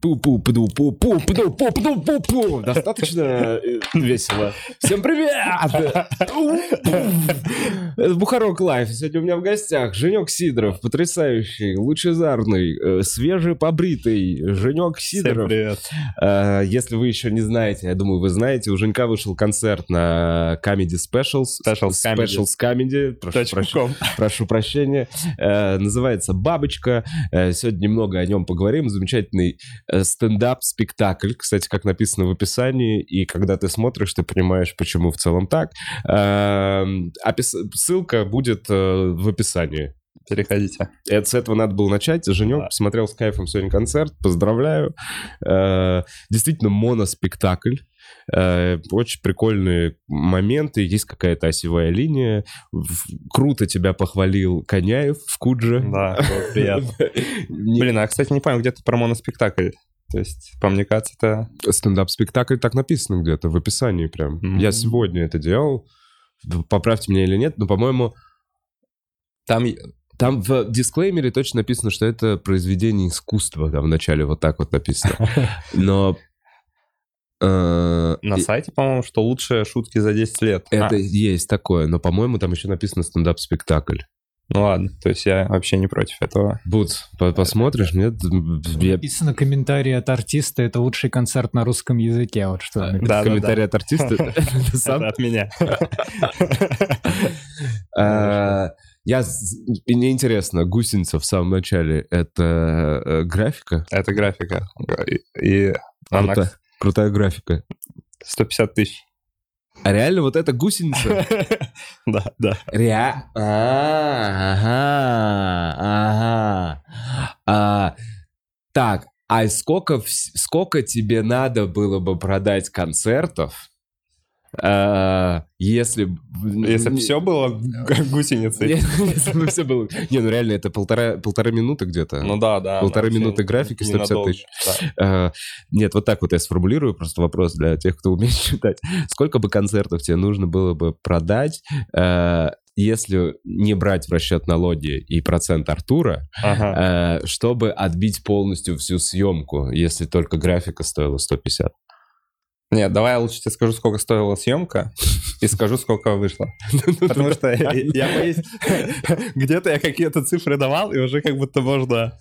Пу-пу-пу-пу-пу-пу-пу-пу-пу. Достаточно э, весело. Всем привет! Это Бухарог Лайв. Сегодня у меня в гостях Женек Сидоров, потрясающий, лучезарный, э, свежепобритый Женек Сидоров. привет. Э, Если вы еще не знаете, я думаю, вы знаете, у Женька вышел концерт на Comedy Specials. Specials Comedy. Прошу, прощения. Называется «Бабочка». Сегодня немного о нем поговорим. Замечательный стендап-спектакль, кстати, как написано в описании, и когда ты смотришь, ты понимаешь, почему в целом так. Э, опис- Ссылка будет э, в описании. Переходите. Это, с этого надо было начать. Женек Да. посмотрел с кайфом сегодня концерт. Поздравляю. Э, действительно, моноспектакль. Э, очень прикольные моменты. Есть какая-то осевая линия. Круто тебя похвалил Коняев в Кудже. Да, приятно. Блин, а, кстати, не понял, где ты про моноспектакль? То есть, по мне кажется, это... Стендап-спектакль так написано где-то в описании прям. Я сегодня это делал. Поправьте меня или нет, но, по-моему, там, там в дисклеймере точно написано, что это произведение искусства. Там в начале вот так вот написано. Но... э, На сайте, по-моему, что лучшие шутки за 10 лет. Это А, есть такое, но, по-моему, там еще написано стендап-спектакль. ну ладно, то есть я вообще не против этого. Будь, по- посмотришь, нет? Я... Написано комментарий от артиста, это лучший концерт на русском языке. Вот что. написано. Да, да, Комментарий от артиста. Это сам? Это от меня. Я, мне интересно, гусеница в самом начале это э, графика? Это графика. И- И она Круто- Крутая графика. 150 тысяч. А реально вот эта гусеница? Да, да. Ре... А, Ага, ага. А, Так, а сколько, сколько тебе надо было бы продать концертов, а, если... б- Если бы все было гусеницей. Если бы все было... Не, ну реально, это полтора, полторы минуты где-то. Ну да, да. Полторы минуты графики, 150 ненадолго. тысяч. Да. А, Нет, вот так вот я сформулирую просто вопрос для тех, кто умеет читать. Сколько бы концертов тебе нужно было бы продать, э, если не брать в расчет налоги и процент Артура, Ага. чтобы отбить полностью всю съемку, если только графика стоила 150? Нет, давай я лучше тебе скажу, сколько стоила съемка, и скажу, сколько вышло. Потому что я боюсь, где-то я какие-то цифры давал, и уже как будто можно...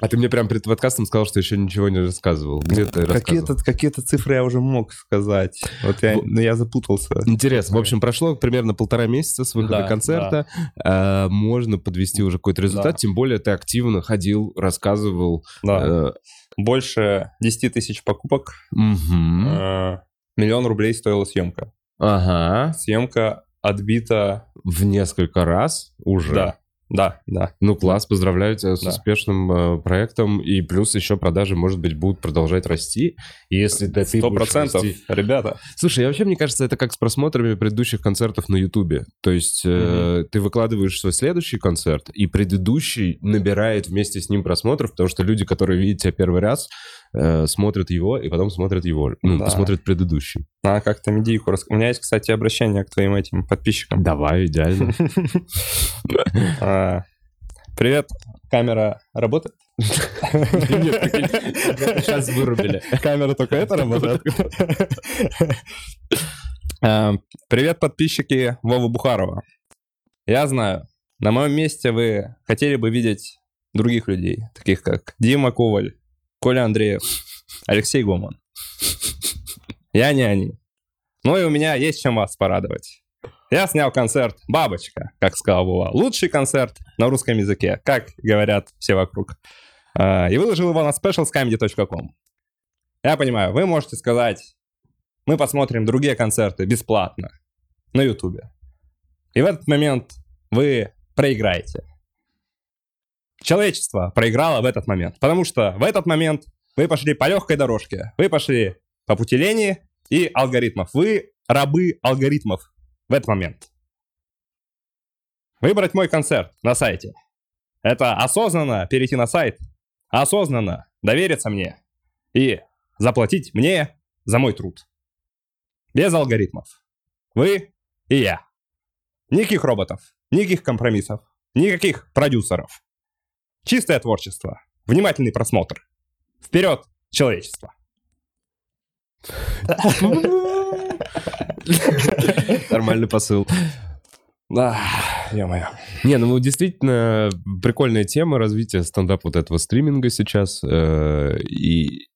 А ты мне прям перед подкастом сказал, что еще ничего не рассказывал. Где ты? Какие-то какие-то цифры я уже мог сказать. Вот я, Вот. ну, я запутался. Интересно. В общем, прошло примерно полтора месяца с выхода Да, концерта. А, можно подвести уже какой-то результат. Да. Тем более ты активно ходил, рассказывал. Да. Э, Больше 10 тысяч покупок. мгм. э, Миллион рублей стоила съемка. Ага. Съемка отбита... В несколько раз уже. Да, да, да. Ну, класс, поздравляю тебя с Да. успешным э, проектом. И плюс еще продажи, может быть, будут продолжать расти. И Если да, ты Сто процентов, ребята. Слушай, я вообще, мне кажется, это как с просмотрами предыдущих концертов на Ютубе. То есть э, ты выкладываешь свой следующий концерт, и предыдущий набирает вместе с ним просмотров, потому что люди, которые видят тебя первый раз, э, смотрят его, и потом смотрят его, ну, Да. посмотрят предыдущий. Надо как-то медийку рас... У меня есть, кстати, обращение к твоим этим подписчикам. Давай, идеально. А, Привет, камера работает? Сейчас вырубили. Камера только это работает? А, Привет, подписчики Вовы Бухарова. Я знаю, на моем месте вы хотели бы видеть других людей, таких как Дима Коваль, Коля Андреев, Алексей Гоман. Я не они. Ну и у меня есть чем вас порадовать. Я снял концерт «Бабочка», как сказал Вова. Лучший концерт на русском языке, как говорят все вокруг. А, И выложил его на specialscomedy.com. Я понимаю, вы можете сказать, мы посмотрим другие концерты бесплатно на Ютубе. И в этот момент вы проиграете. Человечество проиграло в этот момент, потому что в этот момент вы пошли по легкой дорожке, вы пошли по пути лени и алгоритмов. Вы рабы алгоритмов в этот момент. Выбрать мой концерт на сайте. Это осознанно перейти на сайт, осознанно довериться мне и заплатить мне за мой труд. Без алгоритмов. Вы и я. Никаких роботов, никаких компромиссов, никаких продюсеров. Чистое творчество, внимательный просмотр. Вперед человечества. Нормальный посыл. Да, ё-моё. Не, ну действительно прикольная тема развития стендап вот этого стриминга сейчас. э, И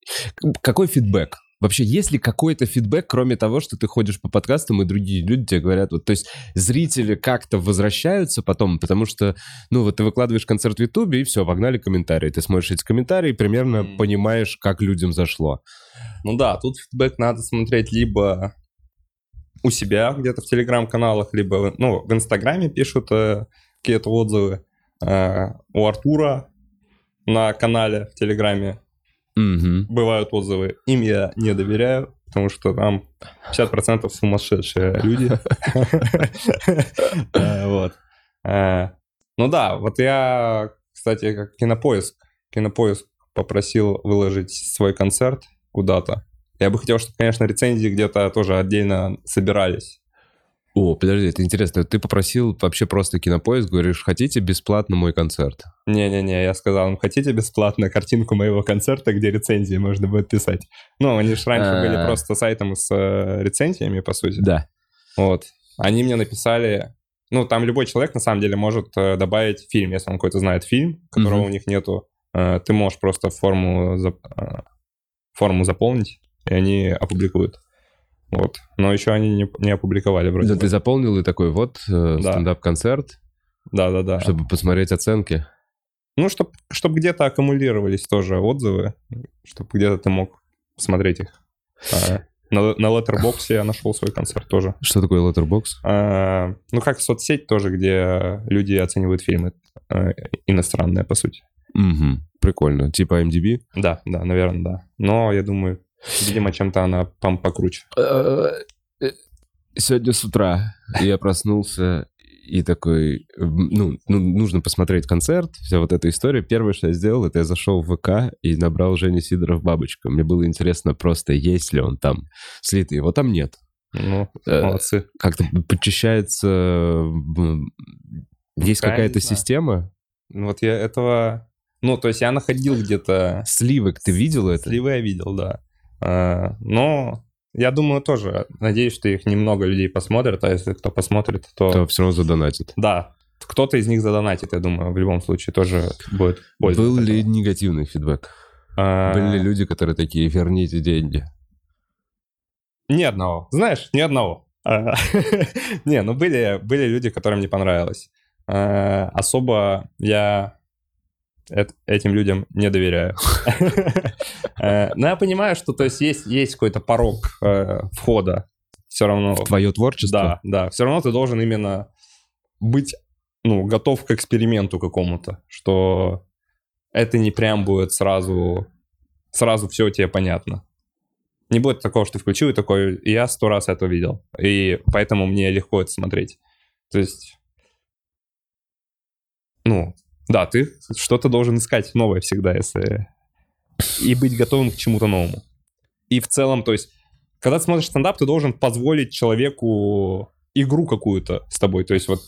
какой фидбэк? Вообще, есть ли какой-то фидбэк, кроме того, что ты ходишь по подкастам, и другие люди тебе говорят, вот, то есть зрители как-то возвращаются потом, потому что, ну, вот ты выкладываешь концерт в Ютубе, и все, погнали комментарии. Ты смотришь эти комментарии, и примерно М. понимаешь, как людям зашло. Ну да, тут фидбэк надо смотреть либо у себя где-то в телеграм-каналах, либо ну, в инстаграме пишут э, какие-то отзывы. Э, у Артура на канале в телеграме Мгм. бывают отзывы. Им я не доверяю, потому что там 50% сумасшедшие люди. Э, Вот. Э, Ну да, вот я, кстати, как кинопоиск. Кинопоиск попросил выложить свой концерт куда-то. Я бы хотел, чтобы, конечно, рецензии где-то тоже отдельно собирались. О, подожди, это интересно. Ты попросил вообще просто кинопоиск, говоришь, хотите бесплатно мой концерт? Не-не-не, я сказал, им, хотите бесплатно картинку моего концерта, где рецензии можно будет писать? Ну, они же раньше были А. просто сайтом с э, рецензиями, по сути. Да. Вот. Они мне написали... Ну, там любой человек, на самом деле, может э, добавить фильм, если он какой-то знает фильм, которого у них нету. Э, ты можешь просто форму, зап- форму заполнить, и они опубликуют. Вот. Но еще они не, не опубликовали вроде Да, бы. ты заполнил и такой, вот, э, Да. стендап-концерт, Да-да-да. чтобы посмотреть оценки. Ну, чтобы чтоб где-то аккумулировались тоже отзывы, чтобы где-то ты мог смотреть их. А, на, на Letterboxd я нашел свой концерт тоже. Что такое Letterbox? А, ну, как соцсеть тоже, где люди оценивают фильмы э, иностранные, по сути. Угу. Прикольно. Типа MDB? Да, да, наверное, да. Но я думаю, видимо, чем-то она пом покруче. Сегодня с утра я проснулся и такой, ну, ну, нужно посмотреть концерт, вся вот эта история. Первое, что я сделал, это я зашел в ВК и набрал Женя Сидоров бабочка. Мне было интересно просто, есть ли он там слитый. Его там нет. Ну, Э, молодцы. Как-то подчищается... Есть какая-то система? Ну, Вот я этого... Ну, то есть я находил где-то... Сливок, ты видел это? Сливы я видел, да. А, Но я думаю тоже, надеюсь, что их немного людей посмотрят, а если кто посмотрит, то... То все равно задонатит. Да, кто-то из них задонатит, я думаю, в любом случае тоже будет польза. Был ли этого. негативный фидбэк? А, Были ли люди, которые такие, верните деньги? Ни одного. Знаешь, ни одного. А, Не, ну были, были люди, которым не понравилось. Особо я этим людям не доверяю. Э, Но я понимаю, что то есть есть, есть какой-то порог э, входа все равно. В твое творчество? Да, да. Все равно ты должен именно быть, ну, готов к эксперименту какому-то, что это не прям будет сразу, сразу все тебе понятно. Не будет такого, что ты включил и такой, я сто раз это видел, и поэтому мне легко это смотреть. То есть, ну, да, ты что-то должен искать новое всегда, если... И быть готовым к чему-то новому. И в целом, то есть, когда ты смотришь стендап, ты должен позволить человеку игру какую-то с тобой. То есть вот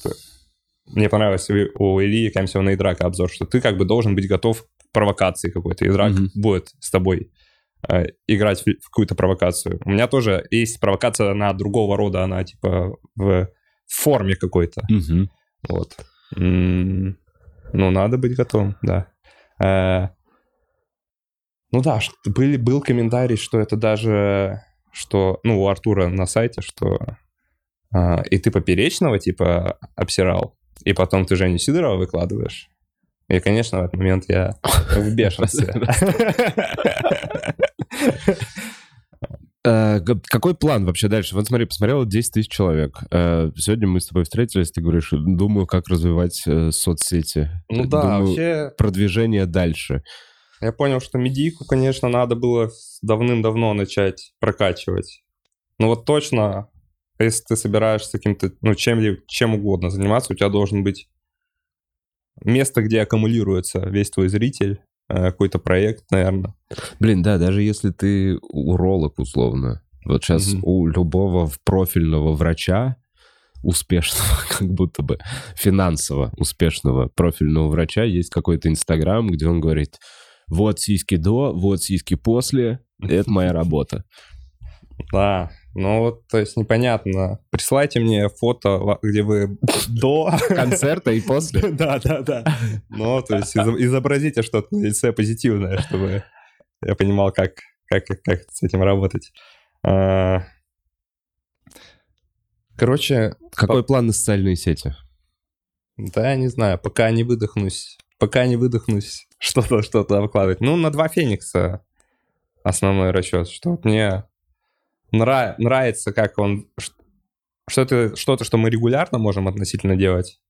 мне понравилось у Ильи Камсева и Драка обзор, что ты как бы должен быть готов к провокации какой-то, и Драк Мгм. будет с тобой э, играть в, в какую-то провокацию. У меня тоже есть провокация, она другого рода, она типа в форме какой-то. Мгм. Вот. М, Ну, надо быть готовым, да. Э, Ну да, что- были, был комментарий, что это даже, что, ну, у Артура на сайте, что а, и ты поперечного, типа, обсирал, и потом ты Женю Сидорова выкладываешь. И, конечно, в этот момент я в бешенстве. Э, Какой план вообще дальше? Вот смотри, посмотрело 10 тысяч человек. Э, Сегодня мы с тобой встретились, ты говоришь, думаю, как развивать э, соцсети. Ну да, Думаю, вообще, Продвижение дальше. я понял, что медийку, конечно, надо было давным-давно начать прокачивать. Ну вот точно, если ты собираешься каким-то, ну, чем, чем угодно заниматься, у тебя должен быть место, где аккумулируется весь твой зритель, какой-то проект, наверное. Блин, да, даже если ты уролог условно, вот сейчас Мгм. у любого профильного врача, успешного, как будто бы финансово успешного профильного врача есть какой-то инстаграм, где он говорит, Вот сиськи до, вот сиськи после. Это моя работа. Да, ну вот, то есть непонятно. Присылайте мне фото, где вы до. Концерта и после. Да, да, да. Ну, то есть изо- изобразите что-то на лице позитивное, чтобы я понимал, как, как, как с этим работать. А, Короче, Какой план на социальные сети? да, я не знаю, пока не выдохнусь, пока не выдохнусь, что-то, что-то выкладывать. Ну, на два Феникса основной расчет, что вот мне нра- нравится, как он... ш- Что это что-то, что мы регулярно можем относительно делать.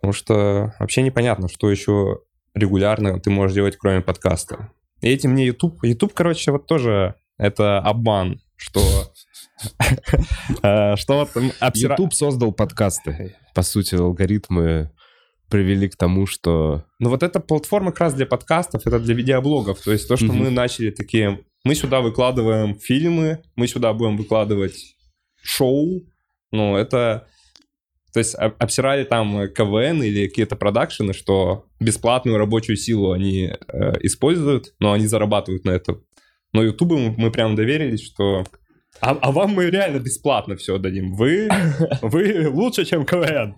Потому что вообще непонятно, что еще регулярно ты можешь делать, кроме подкаста. И этим мне YouTube... YouTube, короче, вот тоже это обман, что... э, Что вот YouTube создал подкасты. По сути, алгоритмы привели к тому, что... Ну вот эта платформа как раз для подкастов, это для видеоблогов. То есть то, что мы начали такие... Мы сюда выкладываем фильмы, мы сюда будем выкладывать шоу. Ну, это... То есть об- обсирали там КВН или какие-то продакшены, что бесплатную рабочую силу они э, используют, но они зарабатывают на этом. Но Ютубу мы прям доверились, что... А, а вам мы реально бесплатно все дадим. Вы, вы лучше, чем КВН.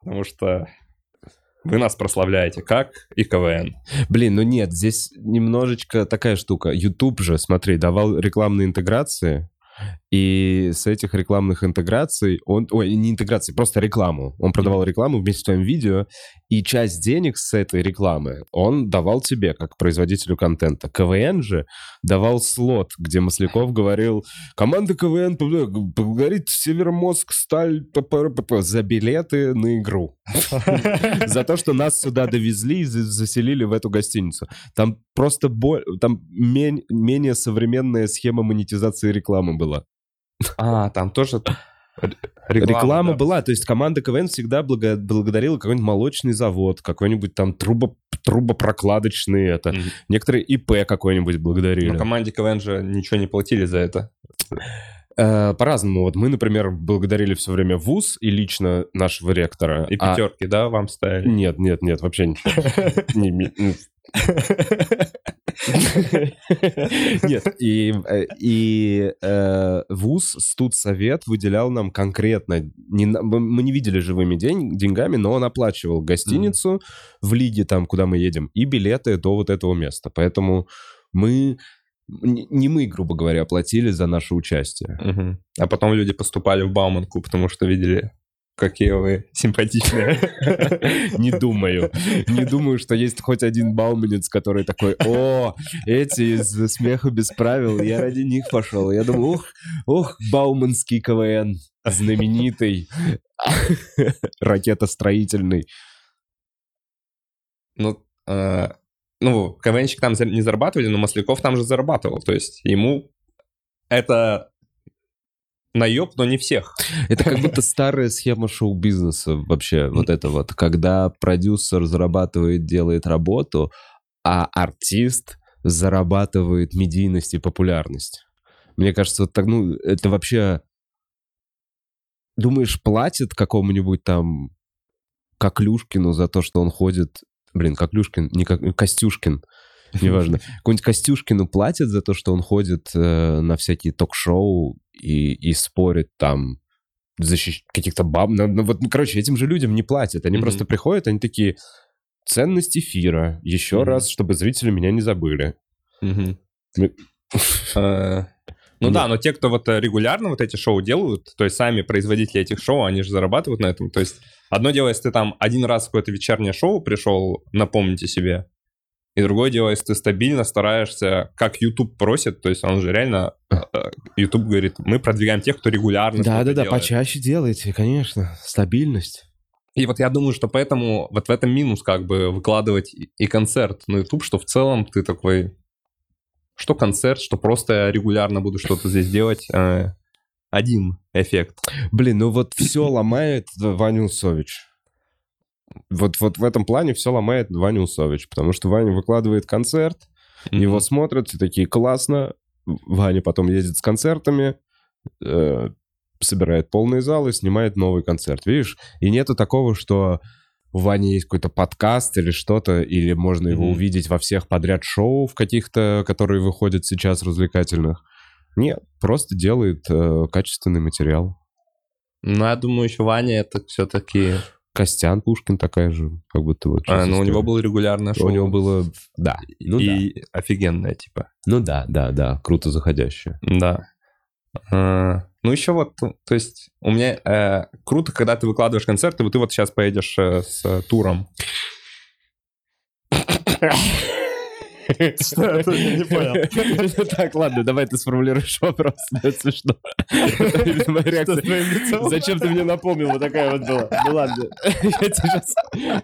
Потому что вы нас прославляете, как и КВН. Блин, ну нет, здесь немножечко такая штука. YouTube же, смотри, давал рекламные интеграции, и с этих рекламных интеграций он... Ой, не интеграции, просто рекламу. Он продавал рекламу вместе с твоим видео, и часть денег с этой рекламы он давал тебе, как производителю контента. КВН же давал слот, где Масляков говорил, команда КВН благодарит Северомозг, Сталь, за билеты на игру. За то, что нас сюда довезли и за- заселили в эту гостиницу. Там просто бо- там мен- менее современная схема монетизации рекламы была. А, там тоже р- Реклама, да. была, то есть команда КВН всегда благо- благодарила какой-нибудь молочный завод, какой-нибудь там трубо- трубопрокладочный это. Мгм. Некоторые ИП какой-нибудь благодарили. Но команде КВН же ничего не платили за это. Э, По-разному. Вот мы, например, благодарили все время ВУЗ и лично нашего ректора. И А- пятерки, да, вам ставили? Нет, нет, нет, вообще ничего. Не- не-. Нет, и, э, и э, ВУЗ, студсовет выделял нам конкретно, не, мы не видели живыми день, деньгами, но он оплачивал гостиницу в лиге, там, куда мы едем, и билеты до вот этого места. Поэтому мы, не мы, грубо говоря, платили за наше участие. А потом люди поступали в Бауманку, потому что видели, какие вы симпатичные. Не думаю. Не думаю, что есть хоть один бауманец, который такой, о, эти из смеха без правил, я ради них пошел. Я думаю, ух, ух, бауманский КВН, знаменитый, ракетостроительный. Ну, э, ну, КВНщик там не зарабатывали, но Масляков там же зарабатывал. То есть ему это наеб, но не всех. Это как будто старая схема шоу-бизнеса вообще, вот это вот, когда продюсер зарабатывает, делает работу, а артист зарабатывает медийность и популярность. Мне кажется, вот так, ну, это вообще... Думаешь, платят какому-нибудь там Коклюшкину за то, что он ходит... Блин, Коклюшкин, не как... Костюшкин, неважно. Какому-нибудь Костюшкину платят за то, что он ходит э, на всякие ток-шоу и, и спорит там защищ... каких-то баб. Ну, ну, вот, ну, короче, этим же людям не платят. Они Мгм. просто приходят, они такие, ценность эфира, еще Мгм. раз, чтобы зрители меня не забыли. Мы- Э, Ну Нет. да, но те, кто вот э, регулярно вот эти шоу делают, то есть сами производители этих шоу, они же зарабатывают на этом. То есть одно дело, если ты там один раз в какое-то вечернее шоу пришел, напомните себе, и другое дело, если ты стабильно стараешься, как YouTube просит, то есть он же реально, э, YouTube говорит, мы продвигаем тех, кто регулярно Да-да-да, почаще делайте, конечно. Стабильность. И вот я думаю, что поэтому вот в этом минус как бы выкладывать и- концерт на YouTube, что в целом ты такой, что концерт, что просто я регулярно буду что-то здесь делать. э, Один эффект. Блин, ну вот все ломает Ваня Усович. Вот, вот в этом плане все ломает Ваня Усович, потому что Ваня выкладывает концерт, его смотрят, все такие, классно. Ваня потом ездит с концертами, э, собирает полные залы, снимает новый концерт. Видишь? И нету такого, что у Вани есть какой-то подкаст или что-то, или можно его Мгм. увидеть во всех подряд шоу в каких-то, которые выходят сейчас развлекательных. Нет, просто делает э, качественный материал. Ну, я думаю, еще Ваня это все-таки... Костян Пушкин такая же, как будто вот. А, ну, у него было регулярное шоу. У него было, да, ну да. и офигенное, типа. Ну да, да, да, круто заходящее. Да. А, ну, еще вот, ну, то есть, у меня э, круто, когда ты выкладываешь концерты, вот ты вот сейчас поедешь э, с э, туром. Что? Я не понял. Так, ладно, давай ты сформулируешь вопрос. Это смешно. Зачем ты мне напомнил? Вот такая вот была. Ну ладно.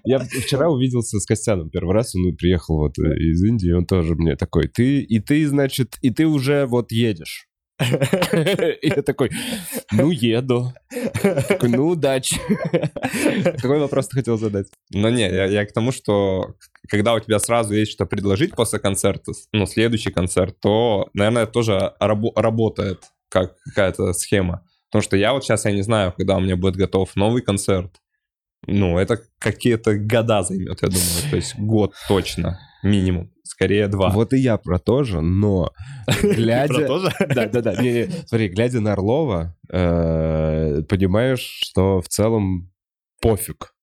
Я вчера увиделся с Костяном первый раз. Он приехал вот э, из Индии. Он тоже мне такой, ты, и ты, значит, и ты уже вот едешь. И я такой, ну, еду. Такой, ну, удачи. Какой вопрос ты хотел задать? Ну, не, я, я к тому, что когда у тебя сразу есть что предложить после концерта, ну, следующий концерт, то, наверное, это тоже рабо- работает как какая-то схема. Потому что я вот сейчас, я не знаю, когда у меня будет готов новый концерт. Ну, это какие-то года займет, я думаю. То есть год точно, минимум. Скорее два. Вот и я про то же, но глядя... тоже? Да, да, да. Не, не, смотри, глядя на Орлова, э, понимаешь, что в целом пофиг.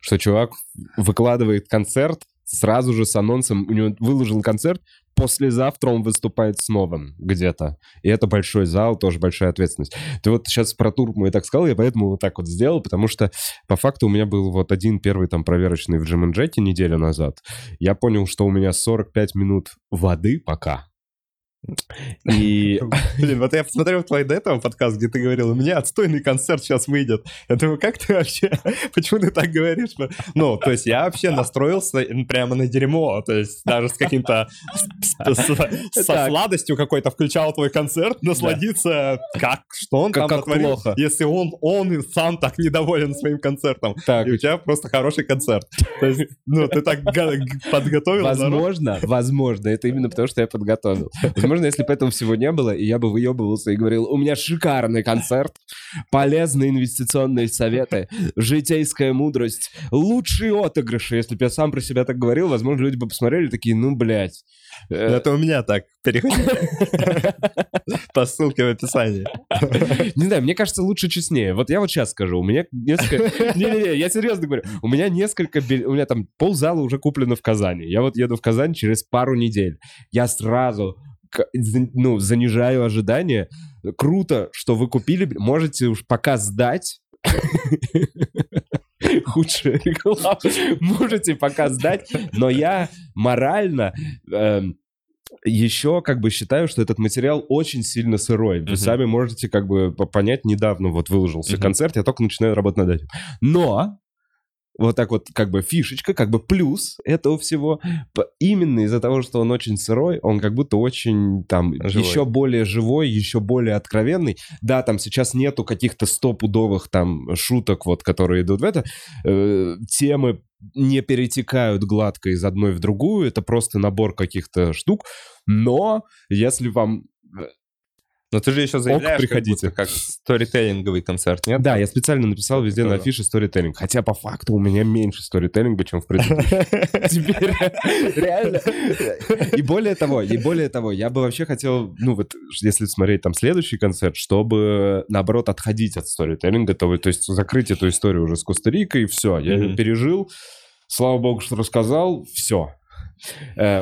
Что чувак выкладывает концерт сразу же с анонсом, у него выложил концерт, послезавтра он выступает с новым где-то. И это большой зал, тоже большая ответственность. Ты вот сейчас про тур мой так сказал, я поэтому вот так вот сделал, потому что по факту у меня был вот один первый там проверочный в Джим Джеке неделю назад. Я понял, что у меня 45 минут воды пока. И Блин, вот я посмотрел твой до этого подкаст, где ты говорил, у меня отстойный концерт сейчас выйдет. Я думаю, как ты вообще, почему ты так говоришь? Ну, то есть я вообще настроился прямо на дерьмо, то есть даже с каким-то, со сладостью какой-то включал твой концерт, насладиться, как, что он там натворил, если он, он сам так недоволен своим концертом. И у тебя просто хороший концерт. То есть, ну, ты так подготовил. Возможно, возможно, это именно потому, что я подготовил. Возможно, если бы этого всего не было, и я бы выебывался и говорил, у меня шикарный концерт, полезные инвестиционные советы, житейская мудрость, лучшие отыгрыши. Если бы я сам про себя так говорил, возможно, люди бы посмотрели такие, ну, блядь. э, Это у меня так. Переходи по ссылке в описании. Не знаю, мне кажется, лучше честнее. Вот я вот сейчас скажу, у меня несколько... Не-не-не, я серьезно говорю. У меня несколько... У меня там ползала уже куплено в Казани. Я вот еду в Казань через пару недель. Я сразу ну, занижаю ожидания. Круто, что вы купили. Можете уж пока сдать. Худшая реклама. Можете пока сдать, но я морально эм, еще как бы считаю, что этот материал очень сильно сырой. Вы Мгм. сами можете как бы по- понять, недавно вот выложился Мгм. концерт, я только начинаю работать над этим. Но вот так вот как бы фишечка, как бы плюс этого всего, именно из-за того, что он очень сырой, он как будто очень там Живой. еще более живой, еще более откровенный. Да, там сейчас нету каких-то стопудовых там шуток, вот, которые идут в это. Э, темы не перетекают гладко из одной в другую, это просто набор каких-то штук. Но если вам... Но ты же еще заявляешь, приходите. как, будто как сторителлинговый концерт, нет? Да, я специально написал везде на Здорово. афише сторителлинг. Хотя по факту у меня меньше сторителлинга, чем в предыдущем. Теперь реально. И более того, и более того, я бы вообще хотел, ну вот, если смотреть там следующий концерт, чтобы, наоборот, отходить от сторителлинга, то, есть закрыть эту историю уже с Коста-Рикой, все, я пережил, слава богу, что рассказал, все.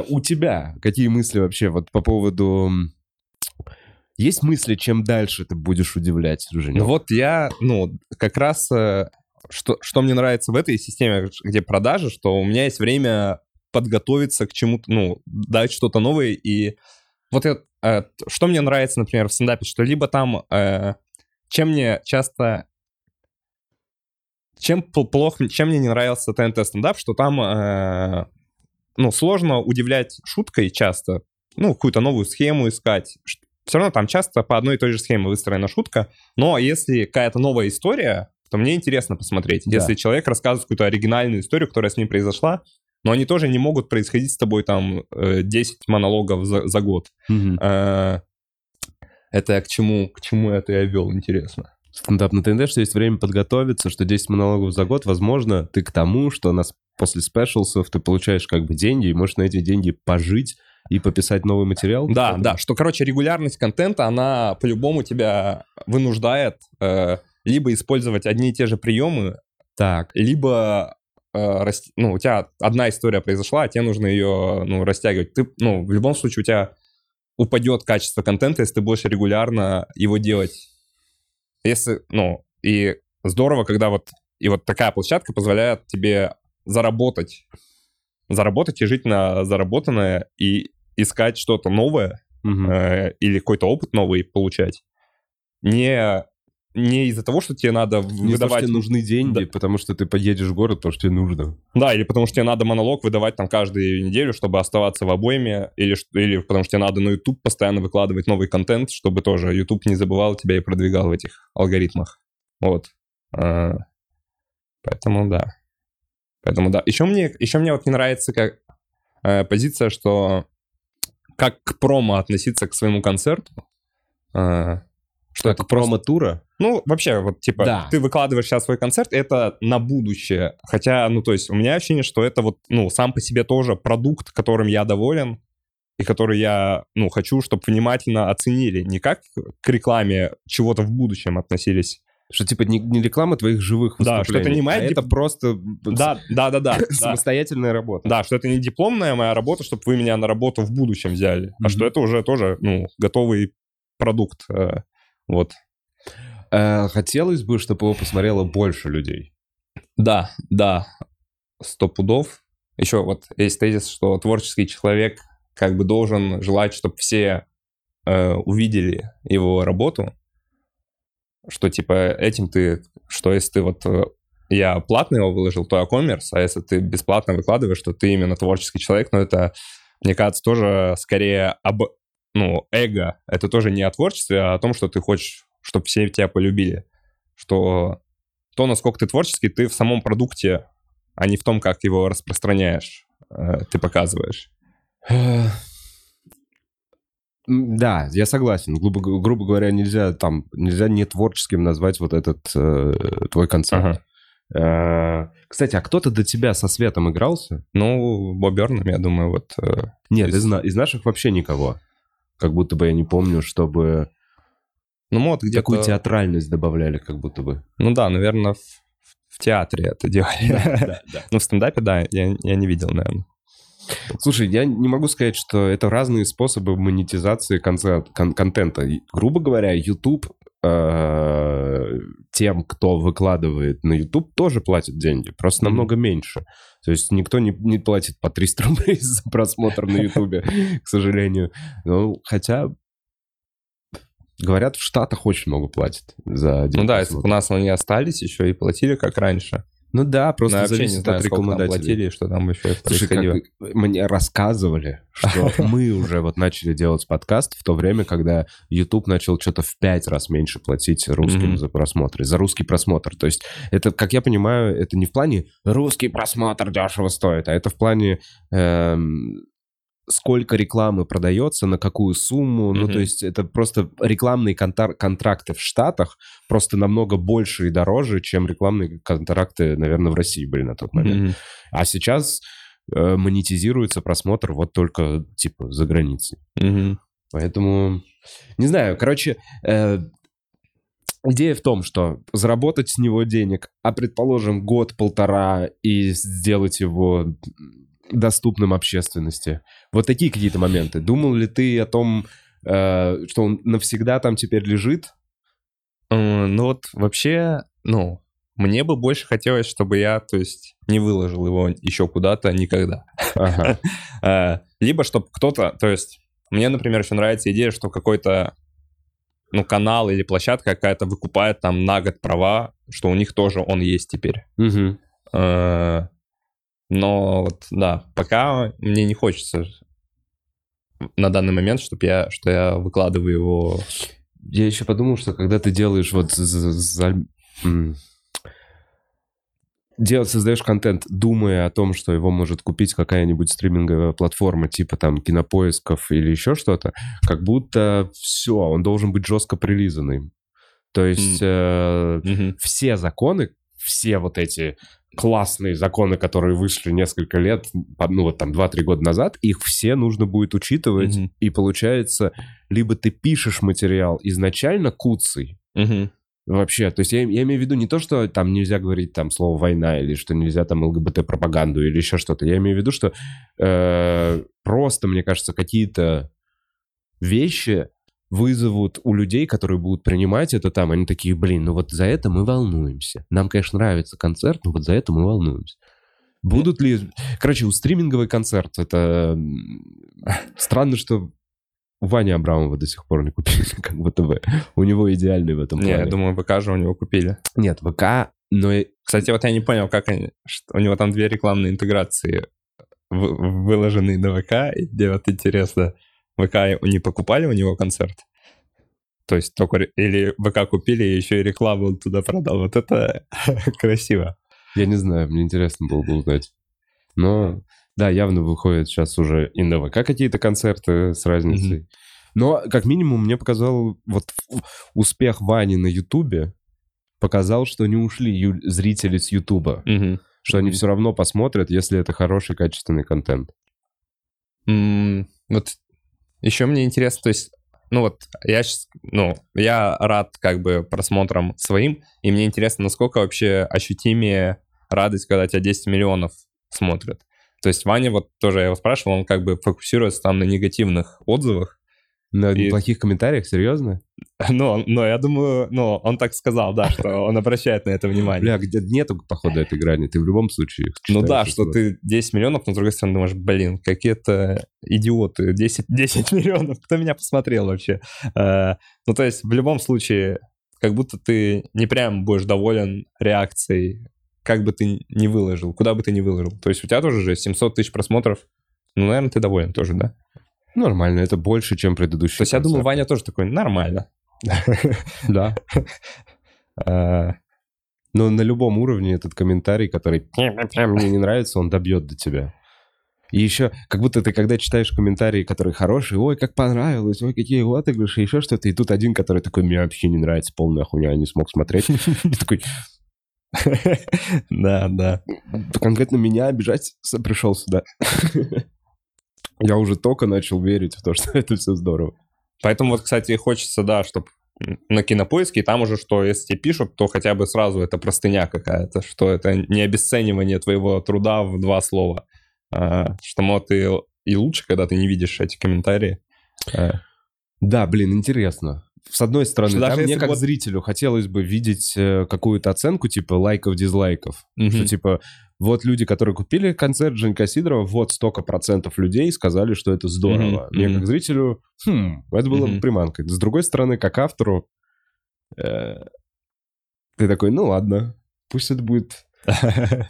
у тебя какие мысли вообще вот по поводу... Есть мысли, чем дальше ты будешь удивлять, Женя? Ну вот я, ну, как раз, э, что, что мне нравится в этой системе, где продажи, что у меня есть время подготовиться к чему-то, ну, дать что-то новое. И вот это, э, что мне нравится, например, в стендапе, что либо там, э, чем мне часто... Чем пл- плохо, чем мне не нравился ТНТ стендап, что там, ну, сложно удивлять шуткой часто, ну, какую-то новую схему искать. Все равно там часто по одной и той же схеме выстроена шутка, но если какая-то новая история, то мне интересно посмотреть. Да. Если человек рассказывает какую-то оригинальную историю, которая с ним произошла, но они тоже не могут происходить с тобой там э, 10 монологов за, за год. Э, Это к чему, к чему это я вел, интересно. стендап на ТНТ, что есть время подготовиться, что 10 монологов за год, возможно, ты к тому, что у нас после спешалсов ты получаешь как бы деньги, и можешь на эти деньги пожить и пописать новый материал. Да, да, что, короче, регулярность контента, она по-любому тебя вынуждает э, либо использовать одни и те же приемы, Так. либо э, рас- ну, у тебя одна история произошла, а тебе нужно ее ну, растягивать. Ты, ну, в любом случае у тебя упадет качество контента, если ты будешь регулярно его делать. Если, ну, и здорово, когда вот и вот такая площадка позволяет тебе заработать, заработать и жить на заработанное и искать что-то новое Мгм. э, или какой-то опыт новый получать. Не, не из-за того, что тебе надо Не выдавать... тебе нужны деньги, потому что ты поедешь в город, потому что тебе нужно. Да, или потому что тебе надо монолог выдавать там каждую неделю, чтобы оставаться в обойме, или, или потому что тебе надо на YouTube постоянно выкладывать новый контент, чтобы тоже YouTube не забывал тебя и продвигал в этих алгоритмах. Вот. А, Поэтому да. Поэтому да. Еще мне, еще мне вот не нравится как э, позиция, что как к промо относиться к своему концерту. А, что это Как промо-тура? ну, вообще, вот, типа, Да. ты выкладываешь сейчас свой концерт, это на будущее. Хотя, ну, то есть, у меня ощущение, что это вот, ну, сам по себе тоже продукт, которым я доволен, и который я, ну, хочу, чтобы внимательно оценили. Не как к рекламе чего-то в будущем относились. Что типа не, не реклама твоих живых Да, выступлений, что это не моя а дип- это просто Да, да, да, да. да. самостоятельная работа. Да, что это не дипломная моя работа, чтобы вы меня на работу в будущем взяли, а Мгм. что это уже тоже, ну, готовый продукт. э, Вот. Э, хотелось бы, чтобы его посмотрело больше людей. Да, да, сто пудов. Еще вот есть тезис, что творческий человек как бы должен желать, чтобы все э, увидели его работу, что типа этим ты, что если ты вот э, я платно его выложил, то коммерс, а если ты бесплатно выкладываешь, то ты именно творческий человек, но это, мне кажется, тоже скорее об, ну, эго, это тоже не о творчестве, а о том, что ты хочешь, чтобы все тебя полюбили, что то, насколько ты творческий, ты в самом продукте, а не в том, как его распространяешь, э, ты показываешь. Да, я согласен. Грубо, грубо говоря, нельзя там нельзя не творческим назвать вот этот э, твой концерт. Э, Кстати, а кто-то до тебя со светом игрался? Ну, Боб Бёрном, я думаю, вот... э, Нет, из, на- из наших вообще никого. Как будто бы я не помню, чтобы ну, вот где-то... такую театральность добавляли, как будто бы. Ну да, наверное, в, в театре это делали. Да, да. Ну, в стендапе, да, я, я не видел, наверное. Слушай, я не могу сказать, что это разные способы монетизации контента. Грубо говоря, YouTube э, тем, кто выкладывает на YouTube, тоже платит деньги, просто Мгм. намного меньше. То есть никто не, не платит по 300 рублей за просмотр на YouTube, к сожалению. Ну, хотя, говорят, в Штатах очень много платят за один Ну да, если бы просмотр. у нас они остались еще и платили, как раньше. Ну да, просто Но вообще не зависит знаю, от рекламодателей. платили, что там еще Слушай, происходило. как мне рассказывали, что мы уже вот начали делать подкаст в то время, когда YouTube начал что-то в пять раз меньше платить русским за просмотры, за русский просмотр. То есть это, как я понимаю, это не в плане русский просмотр дешево стоит, а это в плане эм, сколько рекламы продается, на какую сумму. Ну, Мгм. то есть это просто рекламные контар- контракты в Штатах просто намного больше и дороже, чем рекламные контракты, наверное, в России были на тот момент. Мгм. А сейчас э, монетизируется просмотр вот только, типа, за границей. Мгм. Поэтому, не знаю, короче, э, идея в том, что заработать с него денег, а, предположим, год-полтора и сделать его доступным общественности. Вот такие какие-то моменты. Думал ли ты о том, э, что он навсегда там теперь лежит? Э, Ну вот вообще, ну, мне бы больше хотелось, чтобы я, то есть, не выложил его еще куда-то никогда. Ага. Э, Либо чтобы кто-то, то есть, мне, например, еще нравится идея, что какой-то, ну, канал или площадка какая-то выкупает там на год права, что у них тоже он есть теперь. Мгм. Но вот, да, пока мне не хочется на данный момент, чтобы я, что я выкладываю его... Я еще подумал, что когда ты делаешь вот за- за- делать, создаешь контент, думая о том, что его может купить какая-нибудь стриминговая платформа, типа там кинопоисков или еще что-то, как будто все, он должен быть жестко прилизанный. То есть э, Мгм. все законы, все вот эти классные законы, которые вышли несколько лет, ну вот там 2-3 года назад, их все нужно будет учитывать. Мгм. И получается, либо ты пишешь материал изначально куцый, Мгм. Вообще, то есть я, я имею в виду не то, что там нельзя говорить там слово война или что нельзя там ЛГБТ-пропаганду или еще что-то. Я имею в виду, что э, просто, мне кажется, какие-то вещи вызовут у людей, которые будут принимать это там, они такие, блин, ну вот за это мы волнуемся. Нам, конечно, нравится концерт, но вот за это мы волнуемся. Будут ли... Короче, у стриминговый концерт, это странно, что Ваня Абрамова до сих пор не купили, как бы. У него идеальный в этом Не, я плане. думаю, ВК же у него купили. Нет, ВК, но Кстати, вот я не понял, как они... что- У него там две рекламные интеграции выложенные на ВК, и где вот интересно, ВК не покупали у него концерт? То есть только... Или ВК купили, и еще и рекламу он туда продал. Вот это красиво. я не знаю, мне интересно было бы узнать. Но, да, явно выходят сейчас уже и на ВК какие-то концерты с разницей. Но, как минимум, мне показал вот успех Вани на Ютубе показал, что не ушли ю- зрители с Ютуба. Мгм. Что они Мгм. все равно посмотрят, если это хороший, качественный контент. М, Вот еще мне интересно, то есть, ну вот, я сейчас, ну, я рад как бы просмотрам своим, и мне интересно, насколько вообще ощутимее радость, когда тебя 10 миллионов смотрят. То есть Ваня, вот тоже я его спрашивал, он как бы фокусируется там на негативных отзывах, На И- плохих комментариях, серьезно? но, но я думаю, ну, он так сказал, да, что он обращает на это внимание. Бля, где нету, походу, этой грани. Ты в любом случае их Ну да, что ты 10 миллионов, но с другой стороны думаешь, блин, какие-то идиоты, 10, 10 миллионов, кто меня посмотрел вообще? Э, Ну то есть в любом случае, как будто ты не прям будешь доволен реакцией, как бы ты ни выложил, куда бы ты ни выложил. То есть у тебя тоже же 700 тысяч просмотров, ну, наверное, ты доволен тоже, да? Нормально, это больше, чем предыдущий То есть я думаю. Ваня тоже такой, нормально. Да. Э, Но на любом уровне этот комментарий, который мне не нравится, он добьет до тебя. И еще, как будто ты, когда читаешь комментарии, которые хорошие, ой, как понравилось, ой, какие отыгрыши, еще что-то, и тут один, который такой, мне вообще не нравится, полная хуйня, не смог смотреть. Ты такой, Да, да. конкретно меня обижать пришел сюда. Я уже только начал верить в то, что это все здорово. Поэтому вот, кстати, хочется, да, чтобы на кинопоиске, там уже что, если тебе пишут, то хотя бы сразу это простыня какая-то, что это не обесценивание твоего труда в два слова. А, что, может, и, и лучше, когда ты не видишь эти комментарии. А, Да, блин, интересно. С одной стороны, Что да, даже мне как вот- зрителю хотелось бы видеть э, какую-то оценку, типа лайков-дизлайков. мгм. Что типа, вот люди, которые купили концерт Женька Сидорова, вот столько процентов людей сказали, что это здорово. Мгм, Мне как зрителю, хм, это было бы Мгм. приманкой. С другой стороны, как автору, э, ты такой, ну ладно, пусть это будет...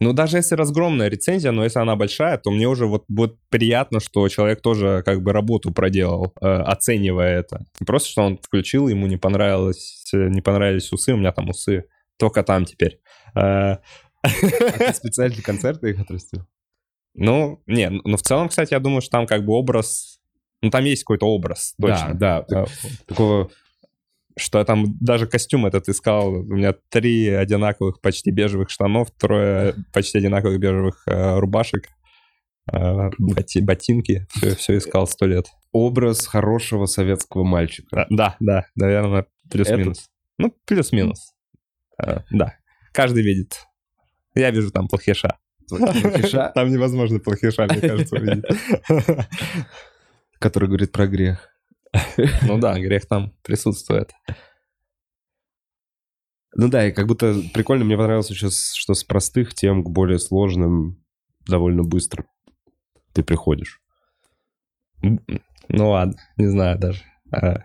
Ну, даже если разгромная рецензия, но если она большая, то мне уже вот будет приятно, что человек тоже как бы работу проделал, э, оценивая это. Просто, что он включил, ему не понравилось, не понравились усы, у меня там усы только там теперь. Э, А специально для концерта их отрастил? Ну, не, ну в целом, кстати, я думаю, что там как бы образ, ну там есть какой-то образ, точно. Да, да. Э, Такого... Что я там даже костюм этот искал, у меня три одинаковых почти бежевых штанов, трое почти одинаковых бежевых э, рубашек, э, боти- ботинки, все, все искал сто лет. Образ хорошего советского мальчика. Да, да, да, наверное, плюс-минус. Ну, плюс-минус. Э, Да, каждый видит. Я вижу там плохиша. Плохиша, Там невозможно плохиша, мне кажется, увидеть. который говорит про грех. Ну да, грех там присутствует. Ну да, и как будто прикольно, мне понравилось еще, что с простых тем к более сложным довольно быстро ты приходишь. Ну ладно, не знаю даже. А. А,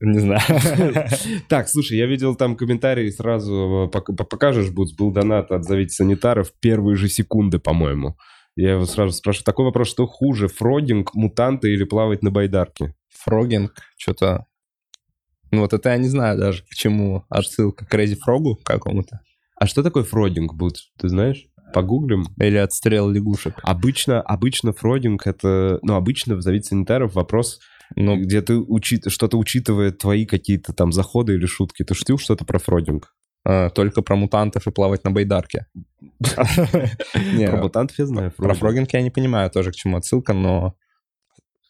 Не знаю. Так, слушай, я видел там комментарии сразу, э, пок- покажешь, Бутс, был донат «Отзовите санитаров» первые же секунды, по-моему. Я его сразу спрашиваю, такой вопрос, что хуже, фрогинг, мутанты или плавать на байдарке? Фрогинг, что-то... Ну вот это я не знаю даже, к чему отсылка. К Crazy Frog'у какому-то? А что такое фродинг, Бутс, ты знаешь? Погуглим. Или отстрел лягушек? Обычно, обычно фродинг это, ну, обычно в «Зовите санитаров» вопрос Ну, где ты учит... что-то учитывает твои какие-то там заходы или шутки. Ты шутил что-то про фрогинг? э, только про мутантов и плавать на байдарке. Про мутантов я знаю. Про фрогинг я не понимаю тоже, к чему отсылка, но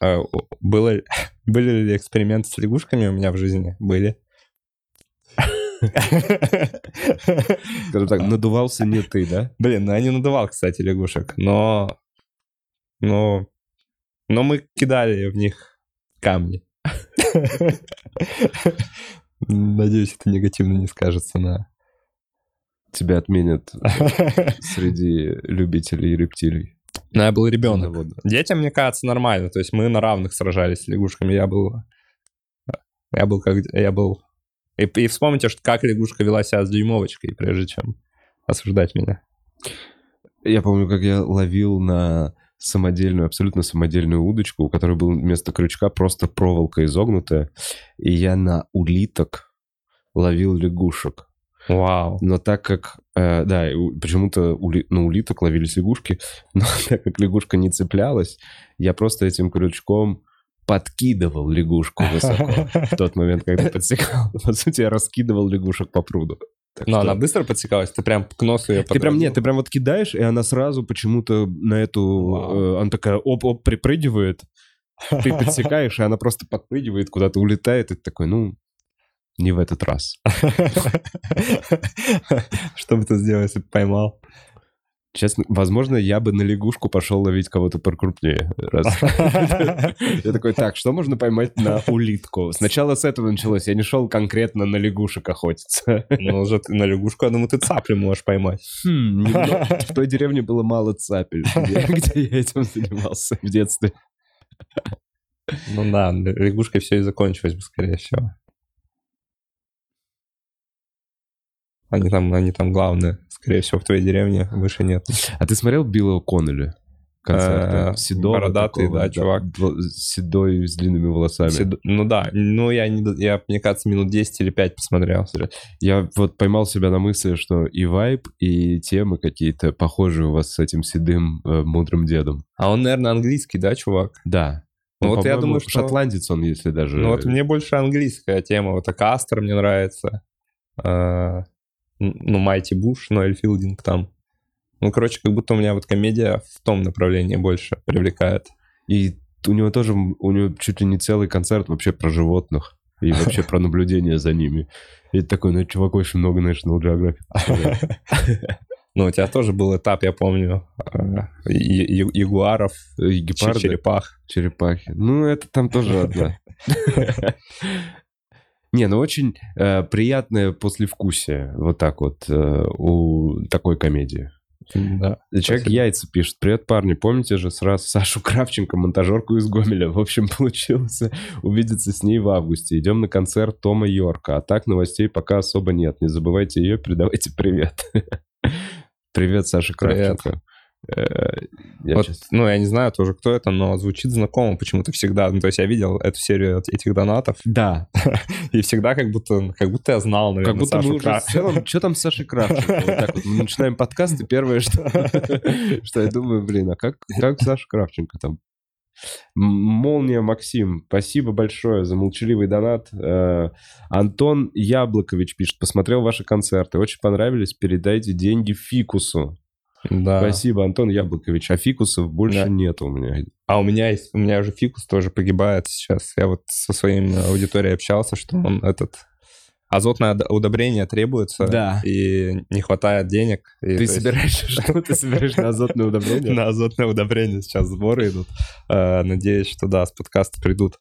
э, было, были ли эксперименты с лягушками у меня в жизни? Были. Скажем так, надувался не ты, да? Блин, ну я не надувал, кстати, лягушек, но... Но... Но мы кидали в них камни. Надеюсь, это негативно не скажется на... Тебя отменят среди любителей рептилий. Но я был ребенок. Детям, мне кажется, нормально. То есть мы на равных сражались с лягушками. Я был... Я был как... Я был... И, и вспомните, что как лягушка вела себя с дюймовочкой, прежде чем осуждать меня. Я помню, как я ловил на самодельную, абсолютно самодельную удочку, у которой был вместо крючка просто проволока изогнутая, и я на улиток ловил лягушек. Вау. Но так как, э, да, почему-то ули- на улиток ловились лягушки, но так как лягушка не цеплялась, я просто этим крючком подкидывал лягушку высоко в тот момент, когда подсекал. По сути, я раскидывал лягушек по пруду. Так Но что- она быстро подсекалась? Ты прям к носу ее Ты прям, нет, ты прям вот кидаешь, и она сразу почему-то на эту... Вау. э, она такая оп-оп припрыгивает, ты подсекаешь, и она просто подпрыгивает, куда-то улетает, и ты такой, ну, не в этот раз. Что бы ты сделал, если бы поймал? Честно, возможно, я бы на лягушку пошел ловить кого-то покрупнее. Я такой, так, что можно поймать на улитку? Сначала с этого началось. Я не шел конкретно на лягушек охотиться. Ну, уже на лягушку, я думаю, ты цаплю можешь поймать. Хм, немного. В той деревне было мало цапель, где я этим занимался в детстве. Ну да, лягушкой все и закончилось бы, скорее всего. Они там, они там главные, скорее всего, в твоей деревне, выше нет. А ты смотрел Билла О'Коннелли? Концерты? Э, Седого бородатый, такого, да, чувак. Седой, с длинными волосами. Ну да, ну я, не, я, мне кажется, минут 10 или 5 посмотрел. Я вот поймал себя на мысли, что и вайб, и темы какие-то похожи у вас с этим седым э, мудрым дедом. А он, наверное, английский, да, чувак? Да. Ну Он, вот я думаю, что- шотландец он, если даже... Ну вот мне больше английская тема. Вот Акастер мне нравится. Э, Ну, Майти Буш, Ноэль Филдинг там. Ну, короче, как будто у меня вот комедия в том направлении больше привлекает. И у него тоже, у него чуть ли не целый концерт вообще про животных. И вообще про наблюдение за ними. И такой, ну, чувак очень много National Geographic. посмотрел». Ну, у тебя тоже был этап, я помню, э, ягуаров, И че- Гепарды, черепах. черепахи. Ну, это там тоже одна. Не, ну очень э, приятное послевкусие, вот так вот, э, у такой комедии. Да. Человек Спасибо. яйца пишет. Привет, парни. Помните же сразу Сашу Кравченко, монтажерку из Гомеля? В общем, получилось увидеться с ней в августе. Идем на концерт Тома Йорка. А так новостей пока особо нет. Не забывайте ее, передавайте привет. Привет, Саша Привет. Кравченко. Э, я Вот, щас- ну, я не знаю тоже, кто это, но звучит знакомо почему-то всегда. Ну, то есть я видел эту серию от этих донатов, Да, и всегда как будто, как будто я знал, наверное, как будто Сашу мы уже Кра- в целом... Что там с Сашей Кравченко? Вот так вот мы начинаем подкаст, и первое, что, что я думаю, блин, а как, как Саша Кравченко там? Молния Максим, спасибо большое за молчаливый донат. Э, Антон Яблокович пишет, посмотрел ваши концерты, очень понравились, передайте деньги Фикусу. Да. Спасибо, Антон Яблокович, а Фикусов больше Да. нет у меня. А у меня есть, у меня уже фикус тоже погибает сейчас. Я вот со своей аудиторией общался, что он этот азотное удобрение требуется, Да. и не хватает денег. И, Ты то есть, собираешь, что ты собираешь на азотное удобрение? на азотное удобрение сейчас сборы идут. Э, Надеюсь, что да, с подкаста придут.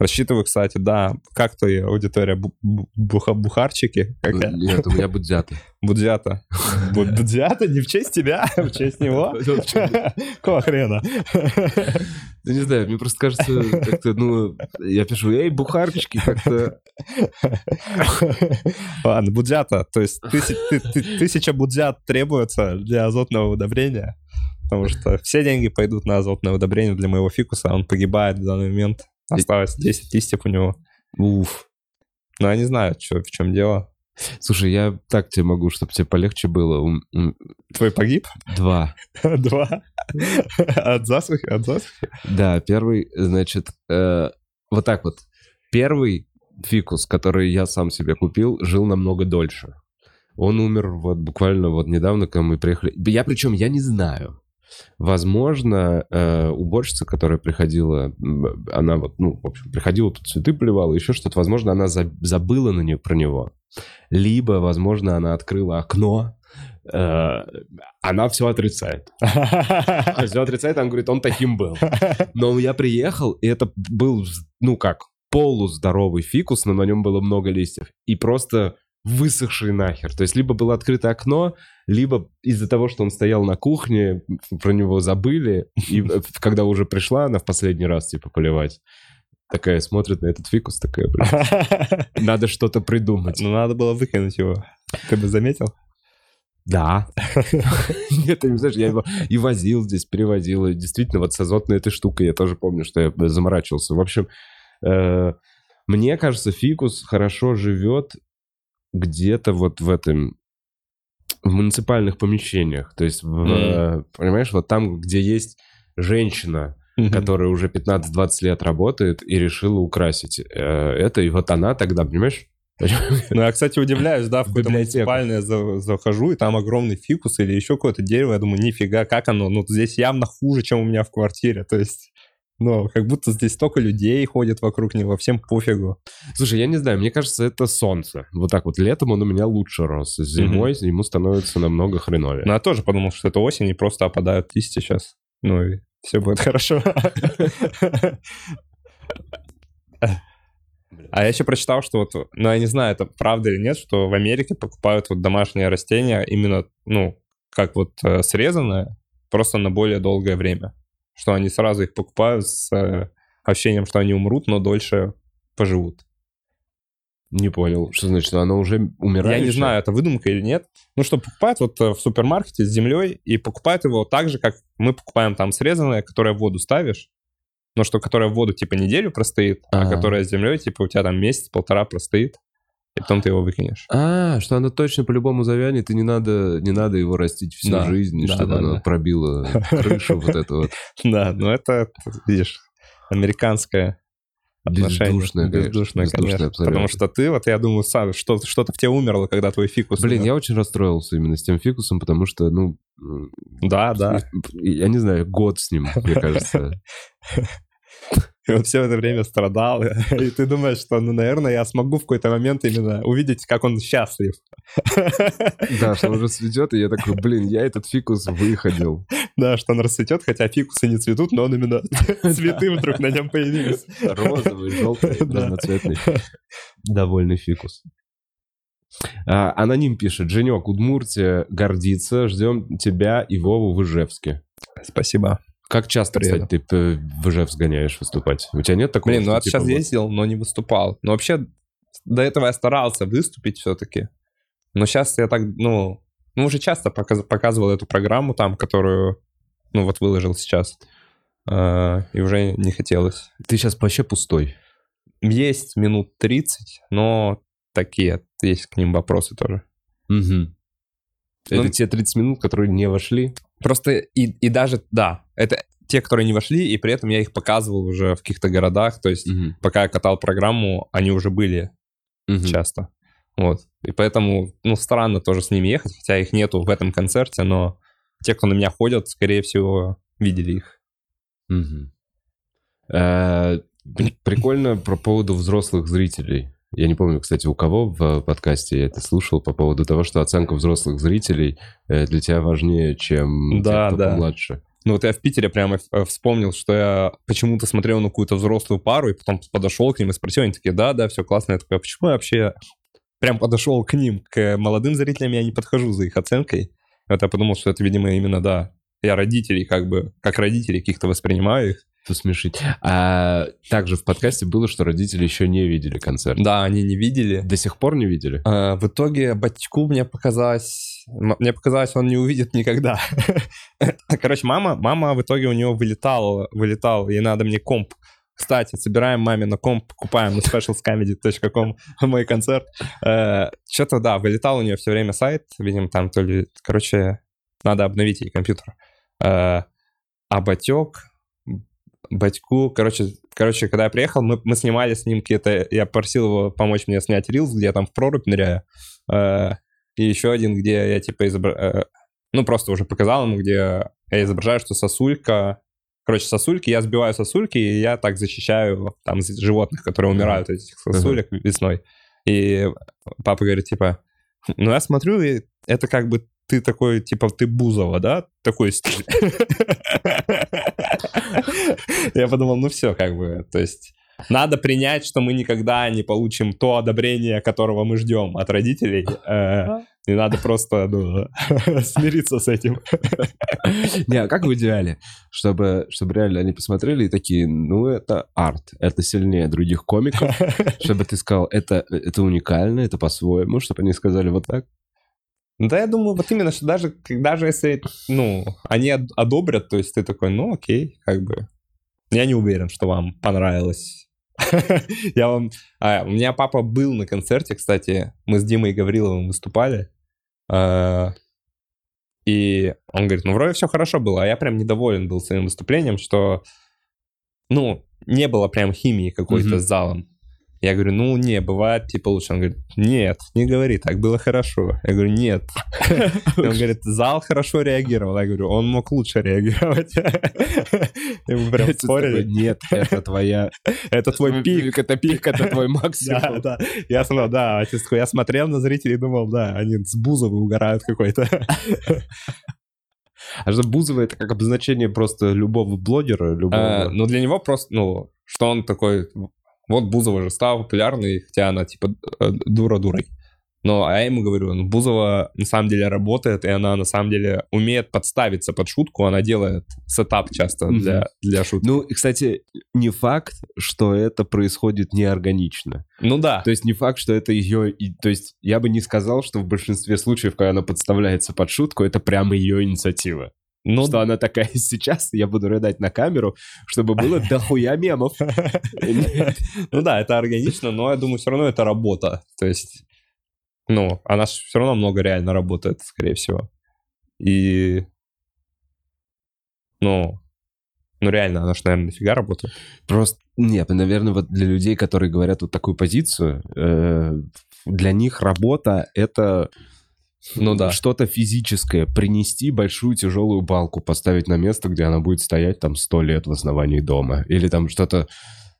Рассчитываю, кстати, да, как твоя аудитория? Бу- бу- буха- Бухарчики? Какая? Нет, у меня будзята. Будзята. Бу- Будзята не в честь тебя, а в честь него? Какого хрена? Да не знаю, мне просто кажется, как-то, ну, я пишу, эй, бухарочки, как-то... Ладно, будзята. То есть тысяч- ты- ты- тысяча будзят требуется для азотного удобрения, потому что все деньги пойдут на азотное удобрение для моего фикуса, он погибает в данный момент. Осталось 10 листьев у него. Уф. Но я не знаю, чё- в чем дело. Слушай, я так тебе могу, чтобы тебе полегче было. Твой погиб? Два. Два. От засухи? От засухи? Да, первый, значит, э, вот так вот. Первый фикус, который я сам себе купил, жил намного дольше. Он умер вот буквально вот недавно, когда мы приехали. Я причем, я не знаю. Возможно, э, уборщица, которая приходила, она вот, ну, в общем, приходила, тут цветы поливала, еще что-то, возможно, она за- забыла на не, про него. Либо, возможно, она открыла окно, э, она все отрицает. Все отрицает, она говорит, он таким был. Но я приехал, и это был, ну как, полуздоровый фикус, но на нем было много листьев. И просто высохший нахер. То есть либо было открыто окно, либо из-за того, что он стоял на кухне, про него забыли, и когда уже пришла она в последний раз, типа, поливать, такая смотрит на этот фикус, такая, блин, надо что-то придумать. Ну, надо было выкинуть его. Ты бы заметил? Да. Нет, ты не знаешь, я его и возил здесь, перевозил. И действительно, вот с азотной этой штукой я тоже помню, что я заморачивался. В общем, э, мне кажется, фикус хорошо живет где-то вот в этом в муниципальных помещениях. То есть, в, э, понимаешь, вот там, где есть женщина, которая уже 15-20 лет работает и решила украсить э, это, и вот она тогда, понимаешь? Ну, я, кстати, удивляюсь, да, в библиотеку. муниципальное за- захожу, и там огромный фикус или еще какое-то дерево, я думаю, нифига, как оно? Ну, здесь явно хуже, чем у меня в квартире, то есть... Ну, как будто здесь столько людей ходит вокруг него, всем пофигу. Слушай, я не знаю, мне кажется, это солнце. Вот так вот летом он у меня лучше рос. Зимой ему становится намного хреновее. Но я тоже подумал, что это осень, и просто опадают листья сейчас. Ну, и все будет хорошо. А я еще прочитал, что вот, ну, я не знаю, это правда или нет, что в Америке покупают вот домашние растения именно, ну, как вот э, срезанные, просто на более долгое время. Что они сразу их покупают с э, ощущением, что они умрут, но дольше поживут. Не понял, что значит, оно уже умирает? Я не знаю, это выдумка или нет. Ну, что покупают вот э, в супермаркете с землей и покупают его так же, как мы покупаем там срезанное, которое в воду ставишь, но что которое в воду типа неделю простоит, а Ага. которое с землей типа у тебя там месяц-полтора простоит, и потом ты его выкинешь. А, что оно точно по-любому завянет, и не надо, не надо его растить всю Да, жизнь, и да, чтобы да, оно да. пробило крышу вот это вот. Да, ну это, видишь, американское отношение. Бездушное, Бездушное, конечно. Потому что ты, вот я думаю, сам, что, что-то в тебе умерло, когда твой фикус Блин, я очень расстроился именно с тем фикусом, потому что, ну... Да, да. Я не знаю, год с ним, мне кажется. И он все это время страдал. И ты думаешь, что, ну, наверное, я смогу в какой-то момент именно увидеть, как он счастлив. Да, что уже цветет, и я такой, блин, я этот фикус выходил. Да, что он расцветет, хотя фикусы не цветут, но он именно цветы вдруг на нем появились. Розовый, желтый, разноцветный. Довольный фикус. А, аноним пишет, Женек, Удмуртия гордится, ждем тебя и Вову в Ижевске. Спасибо. Как часто, Приеду. кстати, ты в Ижевск гоняешь выступать? У тебя нет такого? Блин, ну я типа, сейчас вот- ездил, но не выступал. Но вообще до этого я старался выступить все-таки. Но сейчас я так, ну, ну уже часто показ- показывал эту программу там, которую, ну вот выложил сейчас. А, и уже не хотелось. Ты сейчас вообще пустой. Есть минут 30, но такие, есть к ним вопросы тоже. Мгм. Это Ну, те 30 минут, которые не вошли? Просто и, и даже, да, это те, которые не вошли, и при этом я их показывал уже в каких-то городах, то есть Мгм. пока я катал программу, они уже были Мгм. часто. Вот. И поэтому, ну, странно тоже с ними ехать, хотя их нету в этом концерте, но те, кто на меня ходят, скорее всего, видели их. При- Прикольно про поводу взрослых зрителей. Я не помню, кстати, у кого в подкасте я это слушал по поводу того, что оценка взрослых зрителей э, для тебя важнее, чем Да, те, кто да. помладше. Ну, вот я в Питере прямо э, вспомнил, что я почему-то смотрел на какую-то взрослую пару, и потом подошел к ним и спросил, они такие, да, да, все классно. Я такой, а почему я вообще прям подошел к ним, к молодым зрителям я не подхожу за их оценкой. Вот я подумал, что это, видимо, именно, да, я родителей как бы, как родителей каких-то воспринимаю их. Посмешить. А также в подкасте было, что родители еще не видели концерт. Да, они не видели. До сих пор не видели? А, В итоге батьку мне показалось, мне показалось, он не увидит никогда. Короче, мама, мама в итоге у него вылетала, вылетал, ей надо мне комп. Кстати, собираем маме на комп, покупаем на specialscomedy.com мой концерт. Что-то, да, вылетал у нее все время сайт, видимо, там то ли... Короче, надо обновить ей компьютер. Э, А батек Батьку, короче, короче, когда я приехал, мы, мы снимали с ним какие-то... Я просил его помочь мне снять рилс, где я там в прорубь ныряю. Э, и еще один, где я типа изображаю... ну, просто уже показал ему, где я изображаю, что сосулька... Короче, сосульки, я сбиваю сосульки, и я так защищаю там животных, которые умирают от этих сосулек весной. И папа говорит, типа, ну, я смотрю, и это как бы ты такой, типа, ты Бузова, да? Такой стиль. Я подумал, ну все, как бы, то есть... Надо принять, что мы никогда не получим то одобрение, которого мы ждем от родителей. Э, и надо просто ну, смириться с этим. Не, а как в идеале? Чтобы, чтобы реально они посмотрели и такие, ну, это арт, это сильнее других комиков. Чтобы ты сказал, это, это уникально, это по-своему, чтобы они сказали вот так. Ну, да, я думаю, вот именно, что даже, даже если, ну, они одобрят, то есть ты такой, ну, окей, как бы. Я не уверен, что вам понравилось. Я вам... А, у меня папа был на концерте, кстати. Мы с Димой Гавриловым выступали. А, и он говорит, ну, вроде все хорошо было. А я прям недоволен был своим выступлением, что, ну, не было прям химии какой-то с залом. Я говорю, ну, не, бывает типа лучше. Он говорит, нет, не говори, так было хорошо. Я говорю, нет. Он говорит, зал хорошо реагировал. Я говорю, он мог лучше реагировать. И мы прям спорили. Нет, это твоя... Это твой пик. Это пик, это твой максимум. Да, да. Я смотрел, да, я смотрел на зрителей и думал, да, они с Бузовой угорают какой-то. А что Бузова это как обозначение просто любого блогера? Любого... А, ну, для него просто, ну, что он такой вот Бузова же стала популярной, хотя она типа э, дура дурой. Но а я ему говорю, ну, Бузова на самом деле работает, и она на самом деле умеет подставиться под шутку, она делает сетап часто для, mm-hmm. для шутки. Ну, и, кстати, не факт, что это происходит неорганично. Ну да. То есть не факт, что это ее... То есть я бы не сказал, что в большинстве случаев, когда она подставляется под шутку, это прямо ее инициатива. Ну, что она такая сейчас, я буду рыдать на камеру, чтобы было дохуя мемов. Ну да, это органично, но я думаю, все равно это работа. То есть, ну, она все равно много реально работает, скорее всего. И, ну, ну реально, она же, наверное, нафига работает. Просто, нет, наверное, вот для людей, которые говорят вот такую позицию, э, для них работа — это ну да. Что-то физическое. Принести большую тяжелую балку, поставить на место, где она будет стоять там сто лет в основании дома. Или там что-то...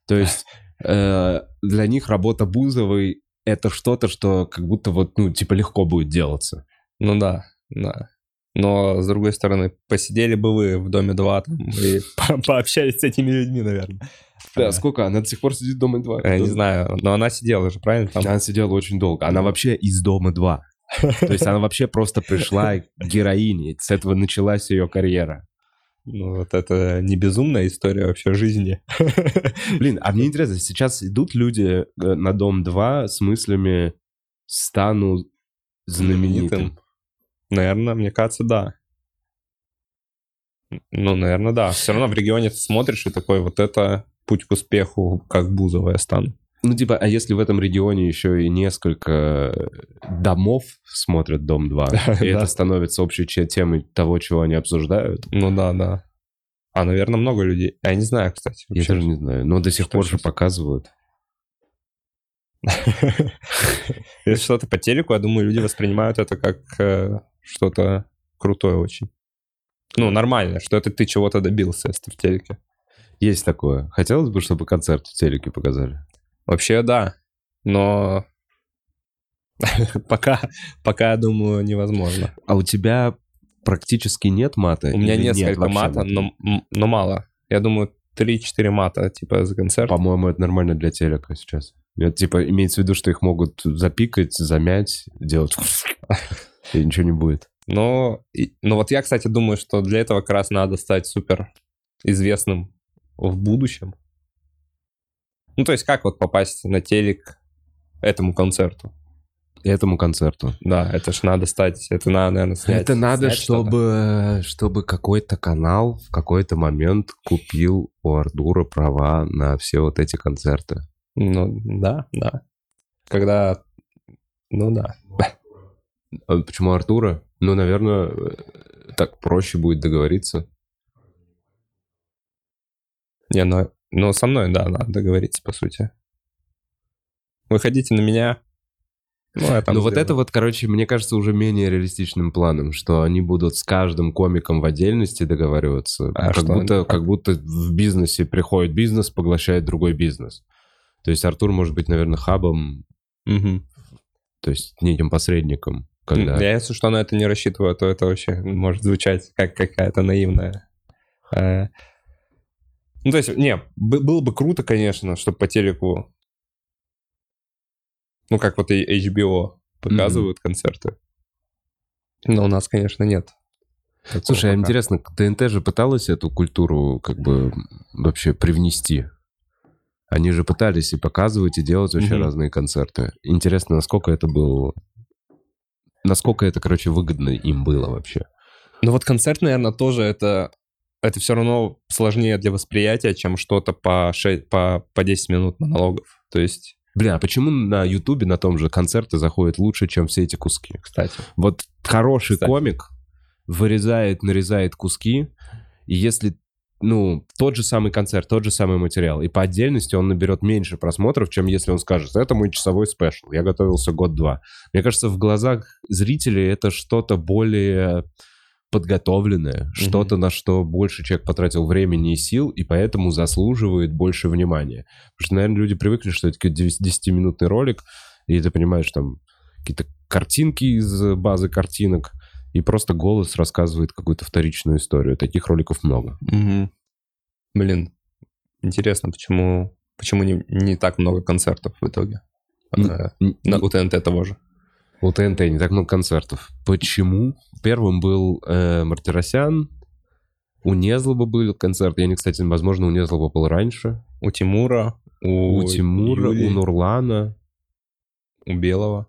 То есть э, для них работа Бузовой — это что-то, что как будто вот, ну, типа легко будет делаться. Ну да, да. Но, с другой стороны, посидели бы вы в Доме 2 там, и пообщались с этими людьми, наверное. Да, сколько? Она до сих пор сидит в Доме 2? Я не знаю, но она сидела же, правильно? Она сидела очень долго. Она вообще из Дома 2. То есть она вообще просто пришла героиней. С этого началась ее карьера. Ну, вот это не безумная история вообще жизни. Блин, а мне интересно, сейчас идут люди э, на Дом 2 с мыслями «стану знаменитым»? Наверное, мне кажется, да. Ну, наверное, да. Все равно в регионе ты смотришь и такой, вот это путь к успеху, как Бузова я стану. Ну, типа, а если в этом регионе еще и несколько домов смотрят «Дом 2», и это становится общей темой того, чего они обсуждают? Ну да, да. А, наверное, много людей. Я не знаю, кстати. Я тоже не знаю. Но до сих пор же показывают. Если что-то по телеку, я думаю, люди воспринимают это как э, что-то крутое очень. Ну, нормально, что это ты чего-то добился, если в телеке. Есть такое. Хотелось бы, чтобы концерт в телеке показали. Вообще, да. Но пока, пока, я думаю, невозможно. А у тебя практически нет мата? У меня несколько мата, но, но мало. Я думаю, 3-4 мата, типа, за концерт. По-моему, это нормально для телека сейчас. Это, типа, имеется в виду, что их могут запикать, замять, делать... И ничего не будет. Но, но вот я, кстати, думаю, что для этого как раз надо стать супер известным в будущем. Ну, то есть как вот попасть на телек этому концерту? Этому концерту. Да, это ж надо стать, это надо, наверное, снять. Это надо, снять чтобы, чтобы какой-то канал в какой-то момент купил у Артура права на все вот эти концерты. Ну, да, да. Когда, ну да. А почему Артура? Ну, наверное, так проще будет договориться. Не, ну, ну со мной, да, надо договориться, по сути. Вы хотите на меня, ну, я там Ну вот это вот, короче, мне кажется, уже менее реалистичным планом, что они будут с каждым комиком в отдельности договариваться. А как, что будто, как будто в бизнесе приходит бизнес, поглощает другой бизнес. То есть Артур может быть, наверное, хабом, Мгм. то есть неким посредником. Когда... Я, если что, на это не рассчитываю, то это вообще может звучать как какая-то наивная. Ну, то есть, не, бы- было бы круто, конечно, чтобы по телеку, ну, как вот и HBO показывают концерты. Но у нас, конечно, нет. такого Слушай, а пока. интересно, ТНТ же пыталась эту культуру как бы вообще привнести. Они же пытались и показывать, и делать вообще Мгм. разные концерты. Интересно, насколько это было... Насколько это, короче, выгодно им было вообще. Ну вот концерт, наверное, тоже это, это все равно сложнее для восприятия, чем что-то по, ше- по, по 10 минут монологов. То есть, Бля, а почему на Ютубе на том же концерты заходят лучше, чем все эти куски? кстати. Вот хороший Кстати. комик вырезает, нарезает куски, и если, ну, тот же самый концерт, тот же самый материал, и по отдельности он наберет меньше просмотров, чем если он скажет, это мой часовой спешл, я готовился год-два. Мне кажется, в глазах зрителей это что-то более подготовленное, что-то, на что больше человек потратил времени и сил, и поэтому заслуживает больше внимания. Потому что, наверное, люди привыкли, что это какой-то 10-минутный ролик, и ты понимаешь, там, какие-то картинки из базы картинок, и просто голос рассказывает какую-то вторичную историю. Таких роликов много. Мгм. Блин, интересно, почему, почему не, не так много концертов в итоге? Н- Э, на, у ТНТ того же. У ТНТ не так много концертов. Почему? Первым был э, Мартиросян, у Незлоба был концерт. Я не, кстати, возможно, у Незлоба был раньше. У Тимура, у, У, Тимура, Юли, у Нурлана, у Белого.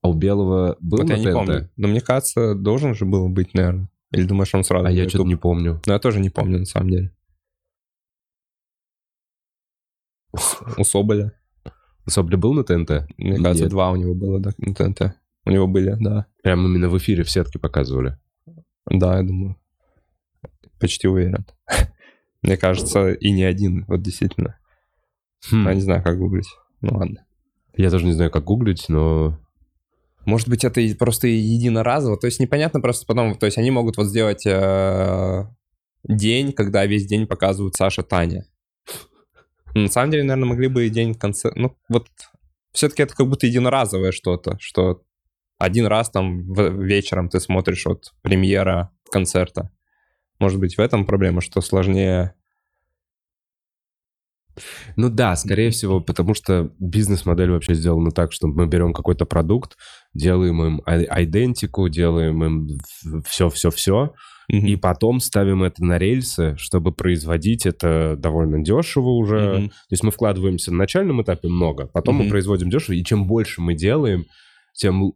а у Белого был вот я не помню. Но мне кажется, должен же был быть, наверное. Или думаешь, он сразу А я что-то не помню. Ну, я тоже не помню, на самом деле. У Соболя. Собля был на ТНТ? Мне кажется, Нет. два у него было да, на ТНТ. У него были, да. Прям именно в эфире в сетке показывали. Да, я думаю. Почти уверен. Мне кажется, и не один, вот действительно. Хм. Я не знаю, как гуглить. Ну ладно. Я даже не знаю, как гуглить, но... Может быть, это просто единоразово. То есть непонятно просто потом... То есть они могут вот сделать э, день, когда весь день показывают Саша Таня. На самом деле, наверное, могли бы и день конца... Ну, вот все-таки это как будто единоразовое что-то, что один раз там в- вечером ты смотришь вот премьера концерта. Может быть, в этом проблема, что сложнее... Ну да, скорее всего, потому что бизнес-модель вообще сделана так, что мы берем какой-то продукт, делаем им ай- айдентику, делаем им все-все-все, и потом ставим это на рельсы, чтобы производить это довольно дешево уже. Мгм. То есть мы вкладываемся на начальном этапе много, потом мы Мгм. производим дешево, и чем больше мы делаем, тем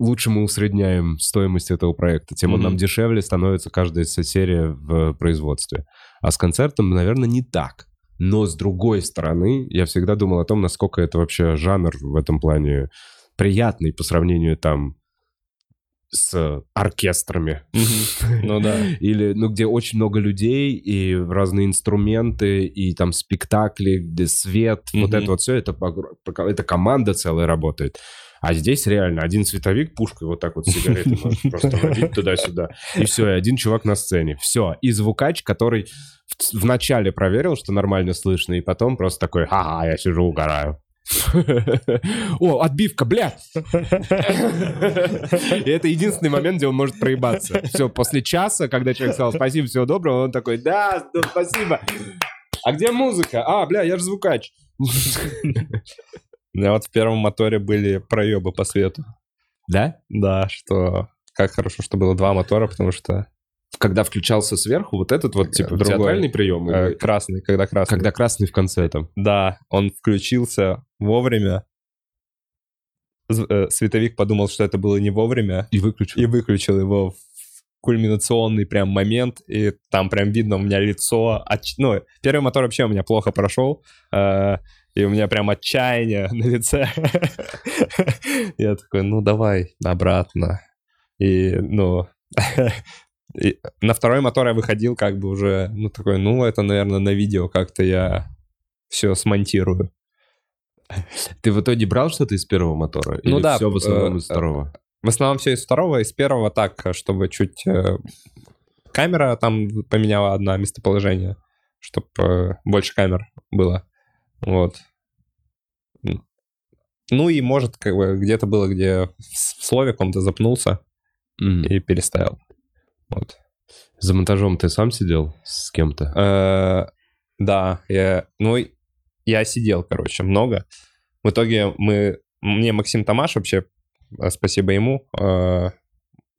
лучше мы усредняем стоимость этого проекта, тем он Мгм. нам дешевле становится каждая серия в производстве. А с концертом, наверное, не так. Но с другой стороны, я всегда думал о том, насколько это вообще жанр в этом плане приятный по сравнению там с оркестрами. Ну да. Или, ну, где очень много людей, и разные инструменты, и там спектакли, где свет, вот это вот все, это, это команда целая работает. А здесь реально один световик пушкой вот так вот сигареты просто водить туда-сюда. И все, и один чувак на сцене. Все. И звукач, который в, в начале проверил, что нормально слышно, и потом просто такой, ага, я сижу, угораю. О, отбивка, блядь! И это единственный момент, где он может проебаться. Все, после часа, когда человек сказал спасибо, всего доброго, он такой, да, спасибо. А где музыка? А, бля, я же звукач. У меня вот в первом моторе были проебы по свету. Да? Да, что... Как хорошо, что было два мотора, потому что Когда включался сверху, вот этот вот, типа, Другой. театральный прием, э, или красный, когда красный. когда красный в конце там. Да, он включился вовремя. Э, Световик подумал, что это было не вовремя, И выключил. и выключил его в кульминационный прям момент, и там прям видно у меня лицо. Ну, первый мотор вообще у меня плохо прошел, э, и у меня прям отчаяние на лице. Я такой, ну давай обратно. И, ну, И на второй мотор я выходил как бы уже, ну, такой, ну, это, наверное, на видео как-то я все смонтирую. Ты в итоге брал что-то из первого мотора? Ну Или да, все в основном э, из второго? В основном все из второго, из первого так, чтобы чуть... э, камера там поменяла одна местоположение, чтобы больше камер было. Вот. Ну и, может, как бы где-то было, где в слове каком-то запнулся Мгм. и переставил. Вот. За монтажом ты сам сидел с кем-то? Э, Да, я, ну, я сидел, короче, много. В итоге мы, мне Максим Тамаш вообще, э, спасибо ему, э,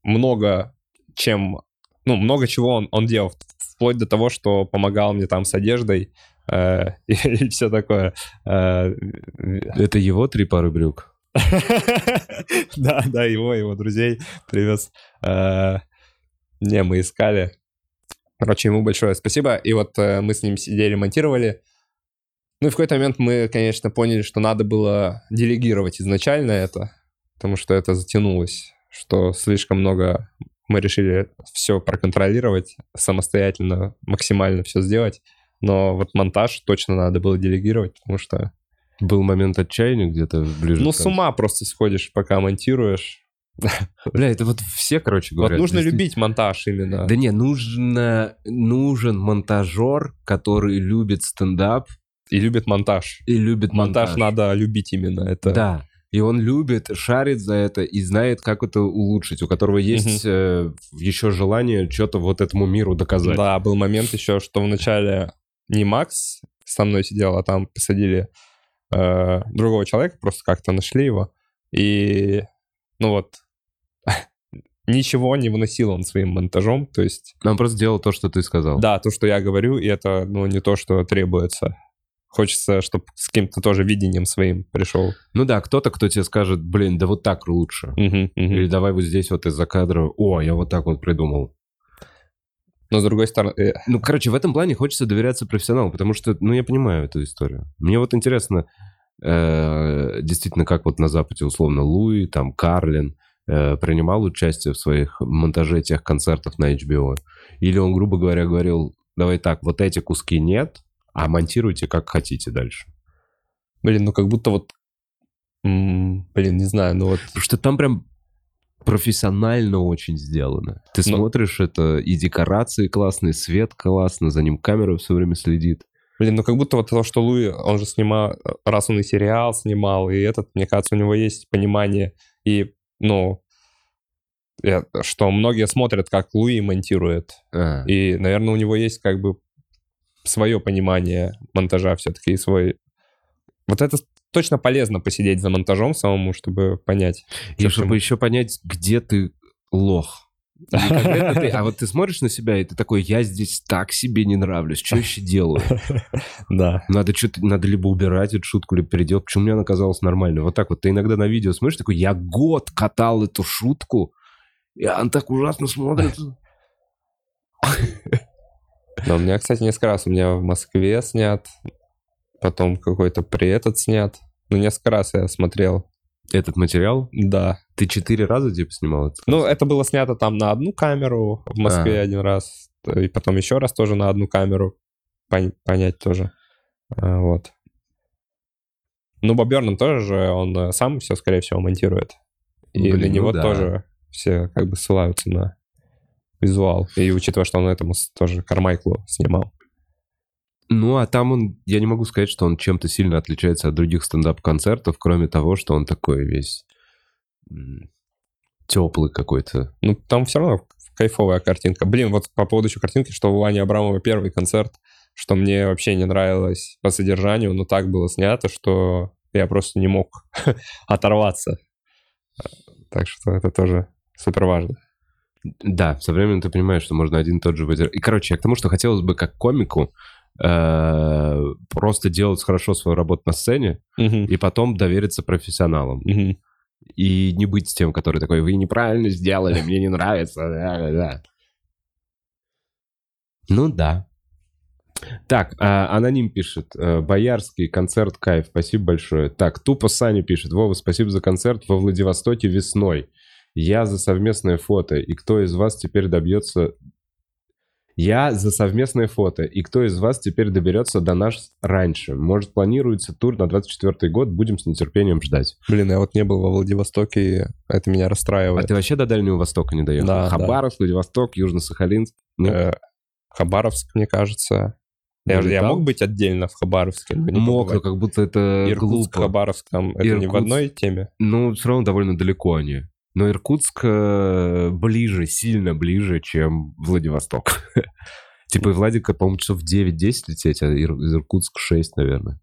много чем, ну, много чего он, он делал, вплоть до того, что помогал мне там с одеждой э, и, все такое. Э, Это его три пары брюк? Да, да, его, его друзей привез. Э, Не, мы искали. Короче, ему большое спасибо. И вот э, мы с ним сидели, монтировали. Ну и в какой-то момент мы, конечно, поняли, что надо было делегировать изначально это, потому что это затянулось, что слишком много мы решили все проконтролировать самостоятельно, максимально все сделать. Но вот монтаж точно надо было делегировать, потому что Был момент отчаяния где-то ближе ну, к с ума просто сходишь, пока монтируешь. Бля, это вот все, короче говорят. вот нужно любить монтаж именно. Да не, нужно, нужен монтажер, который любит стендап И любит монтаж. и любит Монтаж, монтаж. надо любить именно. Это... Да. И он любит, шарит за это и знает, как это улучшить, у которого есть э, еще желание что-то вот этому миру доказать. Да, был момент еще, что вначале не Макс со мной сидел, а там посадили э, другого человека, просто как-то нашли его. И, ну вот, ничего не выносил он своим монтажом. То есть, Он просто делал то, что ты сказал. да, то, что я говорю, и это, ну, не то, что требуется. Хочется, чтобы с каким-то тоже видением своим пришел. Ну да, кто-то, кто тебе скажет, блин, да вот так лучше. Мгм, мгм. Или давай вот здесь вот из-за кадра, о, я вот так вот придумал. Но с другой стороны, э, Ну, короче, в этом плане хочется доверяться профессионалу, потому что, ну, я понимаю эту историю. Мне вот интересно, э, действительно, как вот на Западе, условно, Луи, там, Карлин э, принимал участие в своих монтаже тех концертов на HBO? Или он, грубо говоря, говорил, давай так, вот эти куски нет, а монтируйте как хотите дальше? блин, ну как будто вот, м, блин, не знаю, ну вот Потому что там прям профессионально очень сделано. Ты Ну- смотришь это, и декорации классные, свет классно, за ним камера все время следит. Блин, ну как будто вот то, что Луи, он же снимал, раз он и сериал снимал, и этот, мне кажется, у него есть понимание, и, ну, что многие смотрят, как Луи монтирует, А, и, наверное, у него есть как бы свое понимание монтажа все-таки, и свой... Вот это точно полезно посидеть за монтажом самому, чтобы понять. И чтобы чему. еще понять, где ты лох. Ты, а вот ты смотришь на себя, и ты такой, я здесь так себе не нравлюсь, что еще делаю? Да. Надо что-то, надо либо убирать эту шутку, либо переделать. Почему мне она казалась нормальной? Вот так вот. Ты иногда на видео смотришь, такой, я год катал эту шутку, и она так ужасно смотрится. Но у меня, кстати, несколько раз. У меня в Москве снят, потом какой-то при этот снят. Ну, несколько раз я смотрел. Этот материал, Да. ты четыре раза типа снимал это? Ну, это было снято там на одну камеру в Москве А. один раз, и потом еще раз тоже на одну камеру. Пон- понять тоже. А, Вот. Ну, Боб Бёрнан тоже же, он э, сам все, скорее всего, монтирует. И Блин, на ну него да. тоже все как бы ссылаются на визуал. И учитывая, что он этому тоже Кармайклу снимал. Ну, а там он, я не могу сказать, что он чем-то сильно отличается от других стендап-концертов, кроме того, что он такой весь теплый какой-то. Ну, там все равно кайфовая картинка. Блин, вот по поводу еще картинки, что у Ани Абрамова первый концерт, что мне вообще не нравилось по содержанию, но так было снято, что я просто не мог оторваться. Так что это тоже супер важно. Да, со временем ты понимаешь, что можно один и тот же выдержать. И, короче, я к тому, что хотелось бы как комику э, просто делать хорошо свою работу на сцене и потом довериться профессионалам. И не быть тем, который такой, вы неправильно сделали, мне не нравится. Да-да-да». Ну да. Так, а, аноним пишет, э, Боярский, концерт кайф, спасибо большое. Так, тупо Саня пишет, Вова, спасибо за концерт во Владивостоке весной. Я за совместное фото, и кто из вас теперь добьется Я за совместное фото. И кто из вас теперь доберется до нас раньше? Может, планируется тур на 24 год? Будем с нетерпением ждать. Блин, я вот не был во Владивостоке, и это меня А расстраивает. ты вообще до Дальнего Востока не доехал? Да, Хабаровск, Владивосток, Южно-Сахалинск. Ну, Э, Хабаровск, мне кажется. Я, же- я мог быть отдельно в Хабаровске, но мог, но как будто это Иркутск, глупо. Хабаровск, там это не в Иркутск. одной теме. Ну, все равно довольно далеко они. Но Иркутск э, ближе, сильно ближе, чем Владивосток. Типа и Владика, по-моему, часов 9-10 лететь, а из Иркутск 6, наверное.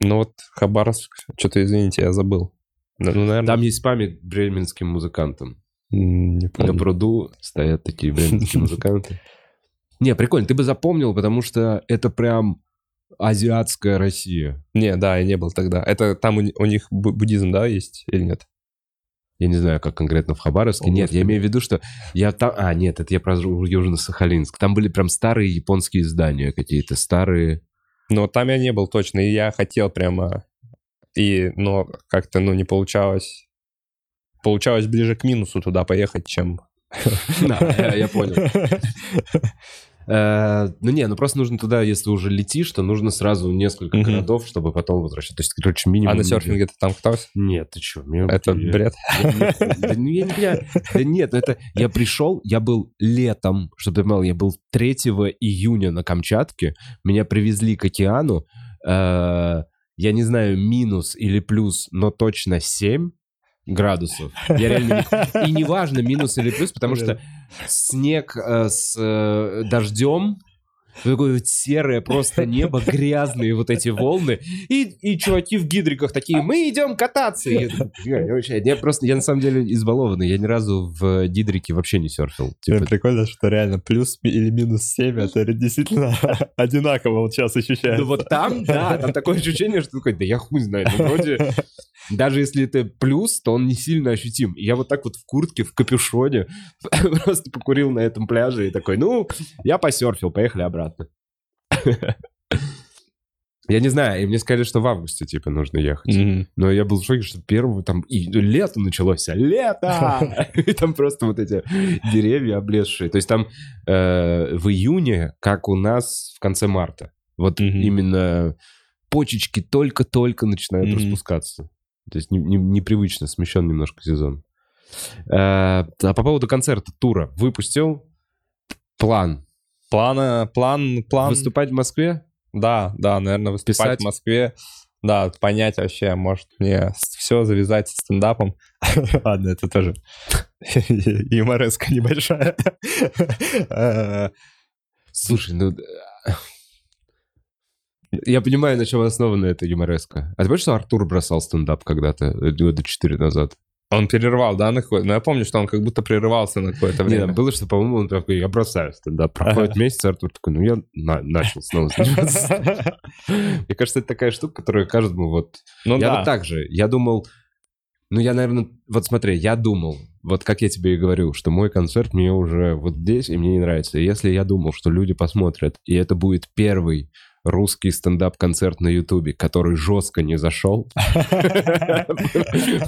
Ну вот Хабаровск, что-то, извините, я забыл. Да, Ну, наверное, Там есть память бременским музыкантам. не На помню. пруду стоят такие бременские музыканты. Не, прикольно, ты бы запомнил, потому что это прям азиатская Россия. Не, да, я не был тогда. Это там у, ни- у них бу- буддизм, да, есть или нет? Я не знаю, как конкретно в Хабаровске. Нет, я имею в виду, что я там... А, нет, это я про Южно-Сахалинск. Там были прям старые японские здания какие-то, старые... Но там я не был точно, и я хотел прямо... И, но как-то, ну, не получалось... Получалось ближе к минусу туда поехать, чем... Да, я понял. Э, Ну не, ну просто нужно туда, если уже летишь, то нужно сразу несколько городов, чтобы потом возвращаться. То есть, короче, минимум... А на серфинге ты там катался? Нет, ты что? Это бред. Да ну, я не понимаю. Да нет, это... Я пришел, я был летом, чтобы ты понимал, я был 3 июня на Камчатке, меня привезли к океану, э, я не знаю, минус или плюс, но точно 7 градусов. Я реально... И неважно, минус или плюс, потому что снег э, с э, дождем, такое вот серое просто небо, грязные вот эти волны, и, и чуваки в гидриках такие, мы идем кататься. Я, такой, «Фига, я я просто, я на самом деле избалованный, я ни разу в гидрике вообще не серфил. Типа, прикольно, что реально плюс или минус 7, это действительно одинаково вот сейчас ощущается. ну вот там, да, там такое ощущение, что такой, да я хуй знаю, ну вроде, даже если это плюс, то он не сильно ощутим. И я вот так вот в куртке, в капюшоне просто покурил на этом пляже и такой, ну, я посерфил, поехали обратно. Я не знаю, и мне сказали, что в августе, типа, нужно ехать. Мгм. Но я был в шоке, что первого там... И лето началось, а лето! И там просто вот эти деревья облезшие. То есть там э, в июне, как у нас в конце марта. Вот именно почечки только-только начинают распускаться. То есть не- не- непривычно, смещен немножко сезон. Э, а по поводу концерта, тура. Выпустил план. Плана, план, план... Выступать в Москве? Да, да, наверное, выступать Писать? в Москве. Да, понять вообще, может мне все завязать со стендапом. Ладно, это тоже юмореска небольшая. Э, Слушай, ну... Я понимаю, на чем основана эта юмореска. А ты помнишь, что Артур бросал стендап когда-то, э, года четыре назад? Он перерывал, да, на какой- Но я помню, что он как будто прерывался на какое-то время. было, что, по-моему, он такой, я бросаю стендап. Проходит месяц, Артур такой, ну я на- начал снова заниматься. Мне кажется, это такая штука, которая каждому вот... Ну я да. вот так же, я думал... Ну, я, наверное... Вот смотри, я думал, вот как я тебе и говорю, что мой концерт мне уже вот здесь, и мне не нравится. И если я думал, что люди посмотрят, и это будет первый русский стендап-концерт на Ютубе, который жестко не зашел.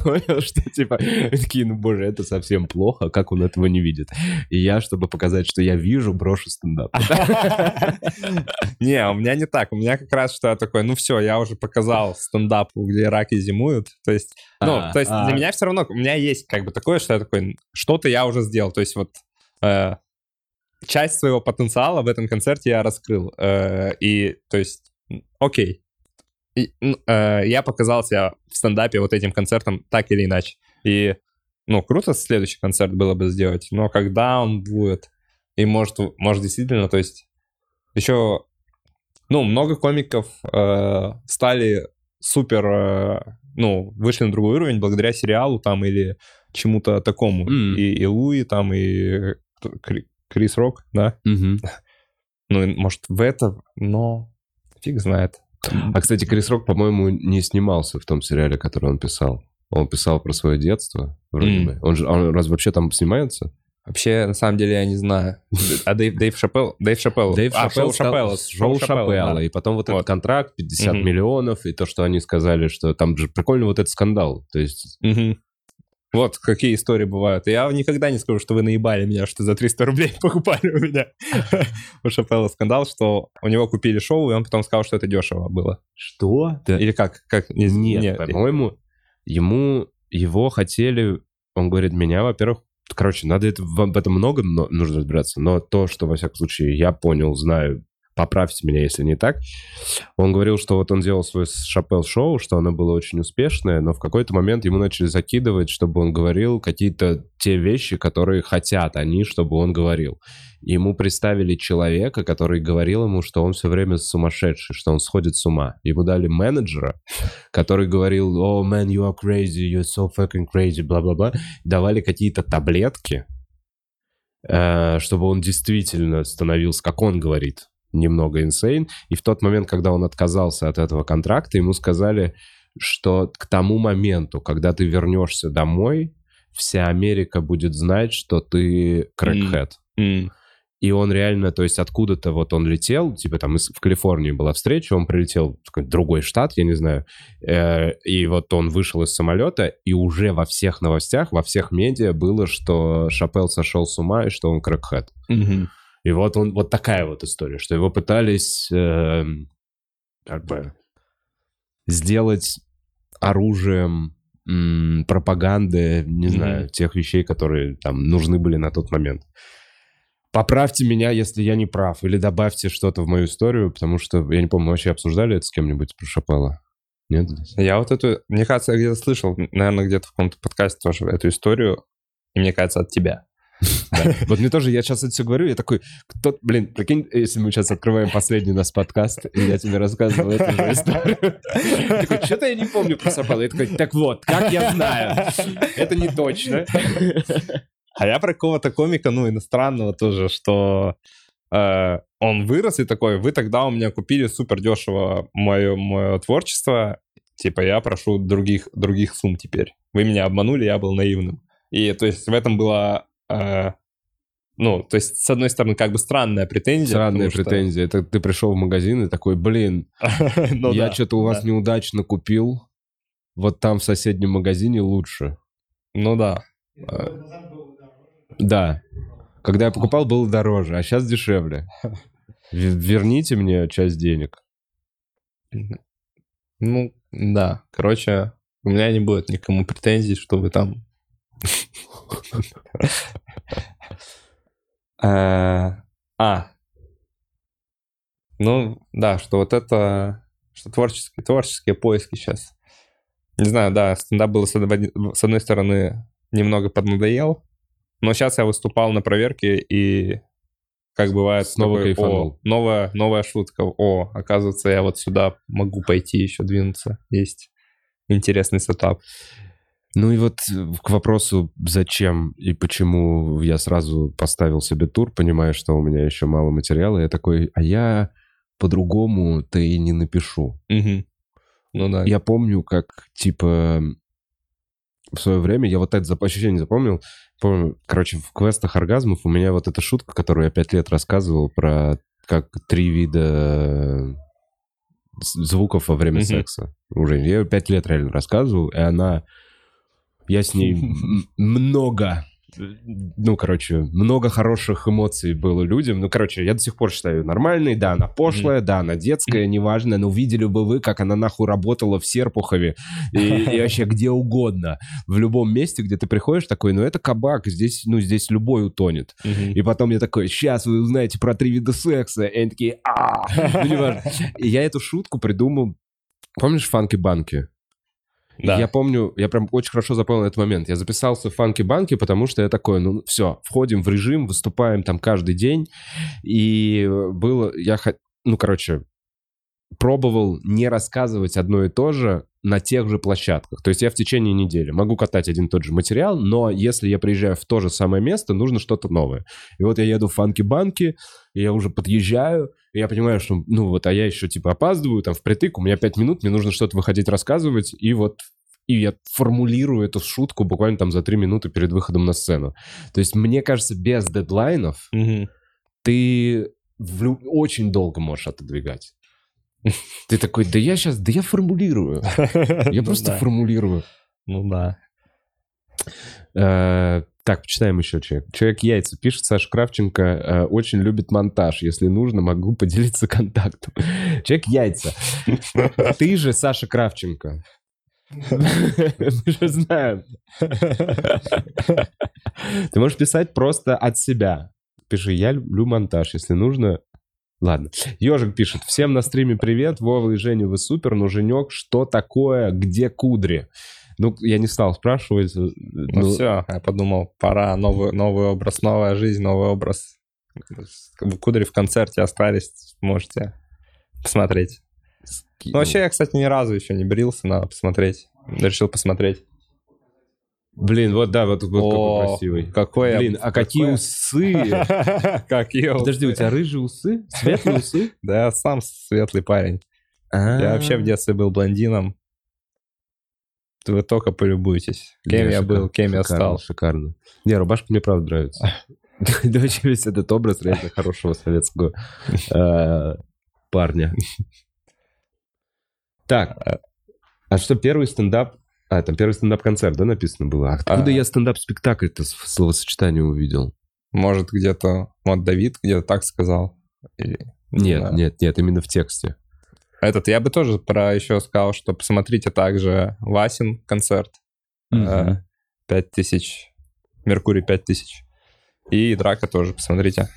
Понял, что типа, такие, ну боже, это совсем плохо, как он этого не видит. И я, чтобы показать, что я вижу, брошу стендап. Не, у меня не так. У меня как раз что я такой, ну все, я уже показал стендап, где раки зимуют. То есть, ну, А, то есть а. для меня все равно, у меня есть как бы такое, что я такой, что-то я уже сделал. То есть вот э, часть своего потенциала в этом концерте я раскрыл. Э, и, то есть, окей. И, э, я показал себя в стендапе вот этим концертом так или иначе. И, ну, круто следующий концерт было бы сделать, но когда он будет, и может, может действительно, то есть еще, ну, много комиков э, стали супер, э, ну, вышли на другой уровень благодаря сериалу там или чему-то такому. Мгм. И, и Луи там, и Кри- Крис Рок, да. Мгм. Ну, может, в это, но фиг знает. А, кстати, Крис Рок, по-моему, не снимался в том сериале, который он писал. Он писал про свое детство, вроде М. бы. Он же, он раз вообще там снимается? Вообще, на самом деле, я не знаю. А Дэйв, Дэйв Шапелл? Дэйв Шапелл. Дэйв а, Шапелл Шапелла. Шоу Шапелла. да. И потом вот, этот Вот. контракт, 50 Мгм. миллионов, и то, что они сказали, что там же прикольно вот этот скандал. То есть Мгм. Вот какие истории бывают. Я никогда не скажу, что вы наебали меня, что за 300 рублей покупали у меня. У Шапелла скандал, что у него купили шоу, и он потом сказал, что это дешево было. Что? Или как? как? Не- Нет, не- по-моему, ему, его хотели, он говорит, меня, во-первых, короче, надо это, в, этом много но- нужно разбираться, но то, что, во всяком случае, я понял, знаю, поправьте меня, если не так, он говорил, что вот он делал свое Шапел-шоу, что оно было очень успешное, но в какой-то момент ему начали закидывать, чтобы он говорил какие-то те вещи, которые хотят они, чтобы он говорил. Ему представили человека, который говорил ему, что он все время сумасшедший, что он сходит с ума. Ему дали менеджера, который говорил, oh man, you are crazy, you're so fucking crazy, бла-бла-бла. Давали какие-то таблетки, э, чтобы он действительно становился, как он говорит, немного insane. И в тот момент, когда он отказался от этого контракта, ему сказали, что к тому моменту, когда ты вернешься домой, вся Америка будет знать, что ты крэкхэт. М, И он реально, то есть откуда-то вот он летел, типа там в Калифорнии была встреча, он прилетел в другой штат, я не знаю, э, и вот он вышел из самолета, и уже во всех новостях, во всех медиа было, что Шапел сошел с ума и что он крэкхэт. мгм. И вот он, вот такая вот история, что его пытались эм, как бы сделать оружием м, пропаганды, не Мгм. знаю, тех вещей, которые там нужны были на тот момент. Поправьте меня, если я не прав, или добавьте что-то в мою историю, потому что, я не помню, мы вообще обсуждали это с кем-нибудь про Шапела? Нет? Я вот эту, мне кажется, я где-то слышал, наверное, где-то в каком-то подкасте тоже эту историю, и мне кажется, от тебя. Вот мне тоже, я сейчас это все говорю, я такой, кто, блин, прикинь, если мы сейчас открываем последний наш подкаст, и я тебе рассказывал эту же историю. Такой, что-то я не помню про Сапала. Я такой, так вот, как я знаю, это не точно. А я про какого-то комика, ну, иностранного тоже, что э, он вырос и такой, вы тогда у меня купили супер дешево мое, мое творчество, типа я прошу других, других сумм теперь. Вы меня обманули, я был наивным. И то есть в этом была, э, ну, то есть с одной стороны как бы странная претензия. Странная потому что- претензия. Это ты пришел в магазин и такой, блин, Ну я что-то у вас да. неудачно купил, вот там в соседнем магазине лучше. Ну да. Да. Когда я покупал, было дороже, а сейчас дешевле. Верните мне часть денег. Ну, да. Короче, у меня не будет никому претензий, что вы там... Э, А. Ну, да, что вот это... Что творческие, творческие поиски сейчас. Не знаю, да, стендап был с одной- с одной стороны немного поднадоел, но сейчас я выступал на проверке и как бывает Снова такой, кайфанул. «О, новая, новая шутка. О, оказывается, я вот сюда могу пойти еще двинуться. Есть интересный сетап. Ну и вот э, к вопросу, зачем и почему я сразу поставил себе тур, понимая, что у меня еще мало материала, я такой, а я по-другому-то и не напишу. Мгм. Ну да. Я помню, как, типа, в свое время, я вот это ощущение запомнил, помню, короче, в квестах оргазмов у меня вот эта шутка, которую я пять лет рассказывал про как три вида з- звуков во время Мгм. секса. Уже я её пять лет реально рассказывал, и она... Я с ней много... Ну, короче, много хороших эмоций было людям. Ну, короче, я до сих пор считаю нормальной. Да, она пошлая, да, она детская, неважно. Но видели бы вы, как она нахуй работала в Серпухове и, и вообще где угодно. В любом месте, где ты приходишь, такой, ну, это кабак, здесь, ну, здесь любой утонет. Мгм. И потом я такой, сейчас вы узнаете про три вида секса. И они такие, а Ну. И я эту шутку придумал. Помнишь фанки-банки? Да. Я помню, я прям очень хорошо запомнил этот момент. Я записался в фанки-банки, потому что я такой, ну все, входим в режим, выступаем там каждый день. И было, я, ну, короче, пробовал не рассказывать одно и то же на тех же площадках. То есть я в течение недели могу катать один и тот же материал, но если я приезжаю в то же самое место, нужно что-то новое. И вот я еду в фанки-банки, я уже подъезжаю, я понимаю, что, ну вот, а я еще типа опаздываю, там впритык, у меня пять минут, мне нужно что-то выходить рассказывать, и вот и я формулирую эту шутку буквально там за три минуты перед выходом на сцену. То есть, мне кажется, без дедлайнов Мгм. ты лю- очень долго можешь отодвигать. Ты такой, да я сейчас, да я формулирую. Я Ну просто формулирую. Ну да. Так, почитаем еще человек. Человек яйца пишет, Саша Кравченко э, очень любит монтаж. Если нужно, могу поделиться контактом. Человек яйца. Ты же Саша Кравченко. Мы же знаем. Ты можешь писать просто от себя. Пиши, я люблю монтаж. Если нужно, Ладно. Ежик пишет. Всем на стриме привет. Вова и Женя, вы супер. Но, Женек, что такое? Где кудри? Ну, я не стал спрашивать. Ну, Ну, все, я подумал, пора новый, новый образ, новая жизнь, новый образ. Кудри в концерте остались, можете посмотреть. Ну, вообще, я, кстати, ни разу еще не брился, надо посмотреть. Решил посмотреть. Блин, вот да, вот, вот О, какой красивый. Какой Блин, а какие какой- усы? Какие Подожди, у тебя рыжие усы? Светлые усы? Да, сам светлый парень. Я вообще в детстве был блондином. Вы только полюбуйтесь. Кем я был, кем я стал. Шикарно. Не, рубашка мне правда нравится. Да вообще весь этот образ реально хорошего советского э, парня. Так, а что первый стендап... А, там первый стендап-концерт, да, написано было? А Откуда А. я стендап-спектакль-то с словосочетание увидел? Может, где-то... Вот Давид где-то так сказал. Не Нет, нет, нет, именно в тексте. Этот, я бы тоже про еще сказал, что посмотрите также Васин концерт. Э, 5000. Меркурий 5000. И Драка тоже посмотрите.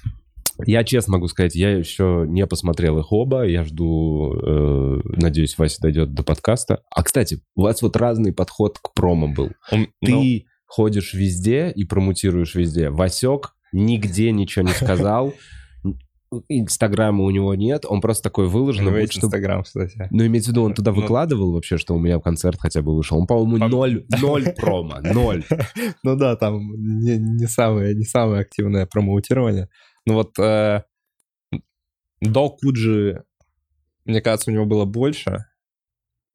Я честно могу сказать, я еще не посмотрел их оба. Я жду, э, надеюсь, Вася дойдет до подкаста. А, кстати, у вас вот разный подход к промо был. Ум- Ты ну, ходишь везде и промутируешь везде. Васек нигде ничего не сказал. Инстаграма у него нет. Он просто такой у выложен. него будет, есть чтобы- Инстаграм, кстати. Ну, имеется в виду, он туда Ну. выкладывал вообще, что у меня концерт хотя бы вышел. Он, по-моему, Пом- ноль, ноль промо, ноль. Ну да, там не, не самое, не самое активное промоутирование. Ну вот э, до Куджи, мне кажется, у него было больше,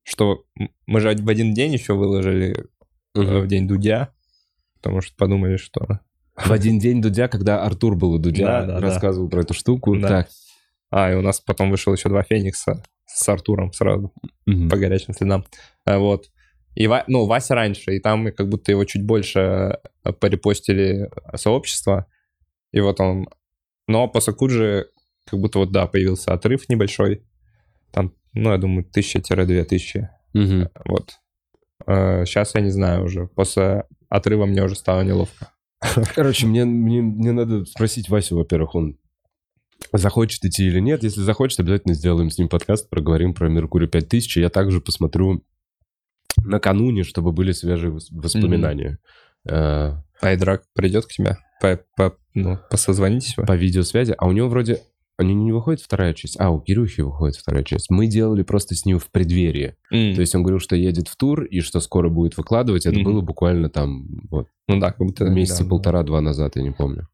что мы же в один день еще выложили э, в день Дудя, потому что подумали, что... В один день Дудя, когда Артур был у Дудя, Да, да, да. рассказывал про эту штуку. Да. Так. А, и у нас потом вышел еще два Феникса с Артуром сразу. Мгм. по горячим следам. А, Вот. И, ну, Вася раньше, и там как будто его чуть больше э, порепостили сообщество. И вот он... Но после Куджи как будто вот, да, появился отрыв небольшой. Там, ну, я думаю, тысяча-две тысячи. Мгм. Вот. Сейчас я не знаю уже. После отрыва мне уже стало неловко. Короче, мне, мне, мне надо спросить Васю, во-первых, он захочет идти или нет. Если захочет, обязательно сделаем с ним подкаст, проговорим про Меркурий 5000. Я также посмотрю накануне, чтобы были свежие вос- воспоминания. Э, Айдрак придет к тебе? По, по- ну, посозвонитесь вы? по видеосвязи. А у него вроде... Него не выходит вторая часть? А, у Кирюхи выходит вторая часть. Мы делали просто с ним в преддверии. М, То есть он говорил, что едет в тур и что скоро будет выкладывать. Это Мгм. было буквально там вот, ну да, как будто... месяца да, полтора-два назад, я не помню.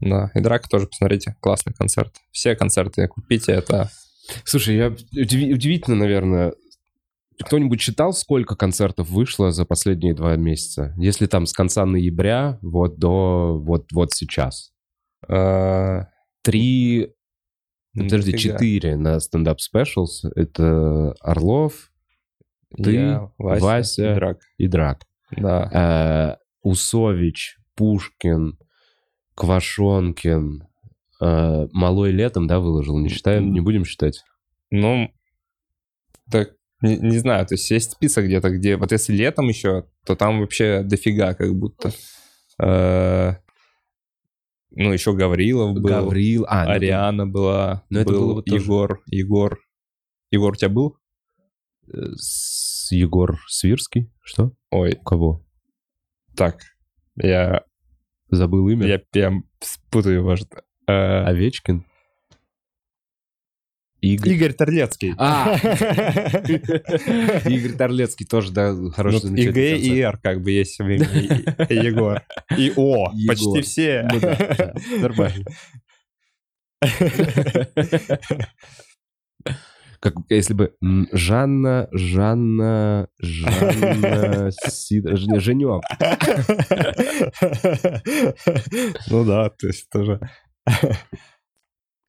Да, и Драка тоже посмотрите, классный концерт. Все концерты купите, это... Слушай, я удиви- удивительно, наверное, кто-нибудь читал, сколько концертов вышло за последние два месяца? Если там с конца ноября вот до вот, вот сейчас. э, Три, подожди, четыре на стендап specials. Это Орлов ты, Я, Вася, Вася. и Драк. и Драк. Да. Э, Усович, Пушкин, Квашонкин. э, Малой летом, да, выложил? Не считаем, не будем считать? Ну, так, не, не знаю, то есть есть список где-то, где... Вот если летом еще, то там вообще дофига как будто. Э, ну, еще Гаврилов был. Гаврил. А, ну, Ариана была. Ну, это был было бы тоже- Егор. Егор. Егор у тебя был? э, с- Егор Свирский? Что? Ой, У кого? так. Я, Забыл имя? я прям спутаю, может. Э, Овечкин? Игорь. Игорь Торлецкий. А! Игорь Торлецкий тоже, да, хороший, Ну, и Г, и. Р как бы есть в имени. И- и Егор. И О. Почти все. Ну да, да, нормально. Как если бы Жанна, Жанна, Жанна, Сид- Женек. Ну да, то есть тоже...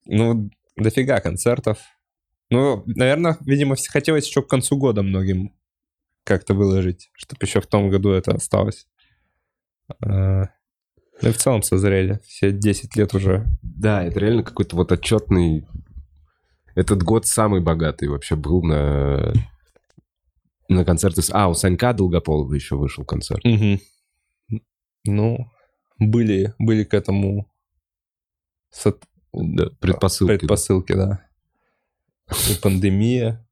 Ну, дофига концертов. Ну, наверное, видимо, хотелось еще к концу года многим как-то выложить, чтобы еще в том году это осталось. Э, Ну и в целом созрели. Все 10 лет уже. Да, это реально какой-то вот отчетный... Этот год самый богатый вообще был на... На концерты... с- А, у Санька Долгополова еще вышел концерт. Мгм. Ну, были, были к этому сот- Да, предпосылки. да. предпосылки, да. И пандемия.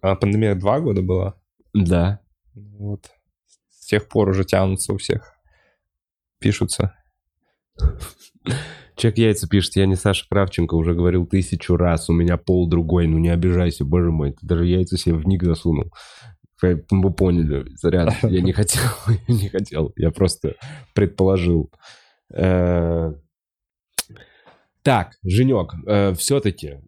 А пандемия два года была. Да. Вот. С тех пор уже тянутся у всех. Пишутся. Человек яйца пишет, я не Саша Кравченко, уже говорил тысячу раз, у меня пол другой, ну не обижайся, боже мой, ты даже яйца себе в ник засунул. Вы поняли, зря, я не хотел, я не хотел, я просто предположил. Э, Так, Женек, все-таки,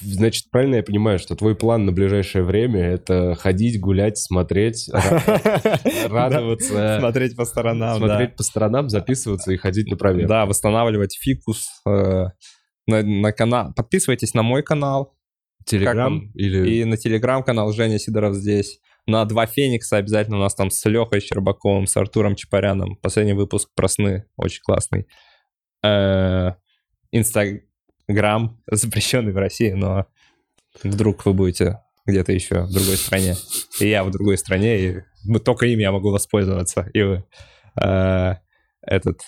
значит, правильно я понимаю, что твой план на ближайшее время это ходить, гулять, смотреть, ра- радоваться, Смотреть по сторонам, смотреть по сторонам, записываться и ходить на проверку. Да, восстанавливать фикус э, на, на канал. Подписывайтесь на мой канал Телеграм или... и на телеграм-канал Женя Сидоров здесь. На два Феникса обязательно у нас там с Лехой Щербаковым, с Артуром Чапаряном. Последний выпуск про сны, очень классный. Инстаграм запрещенный в России, но вдруг вы будете где-то еще в другой стране. И я в другой стране, и только им я могу воспользоваться. И вы. Э, Этот...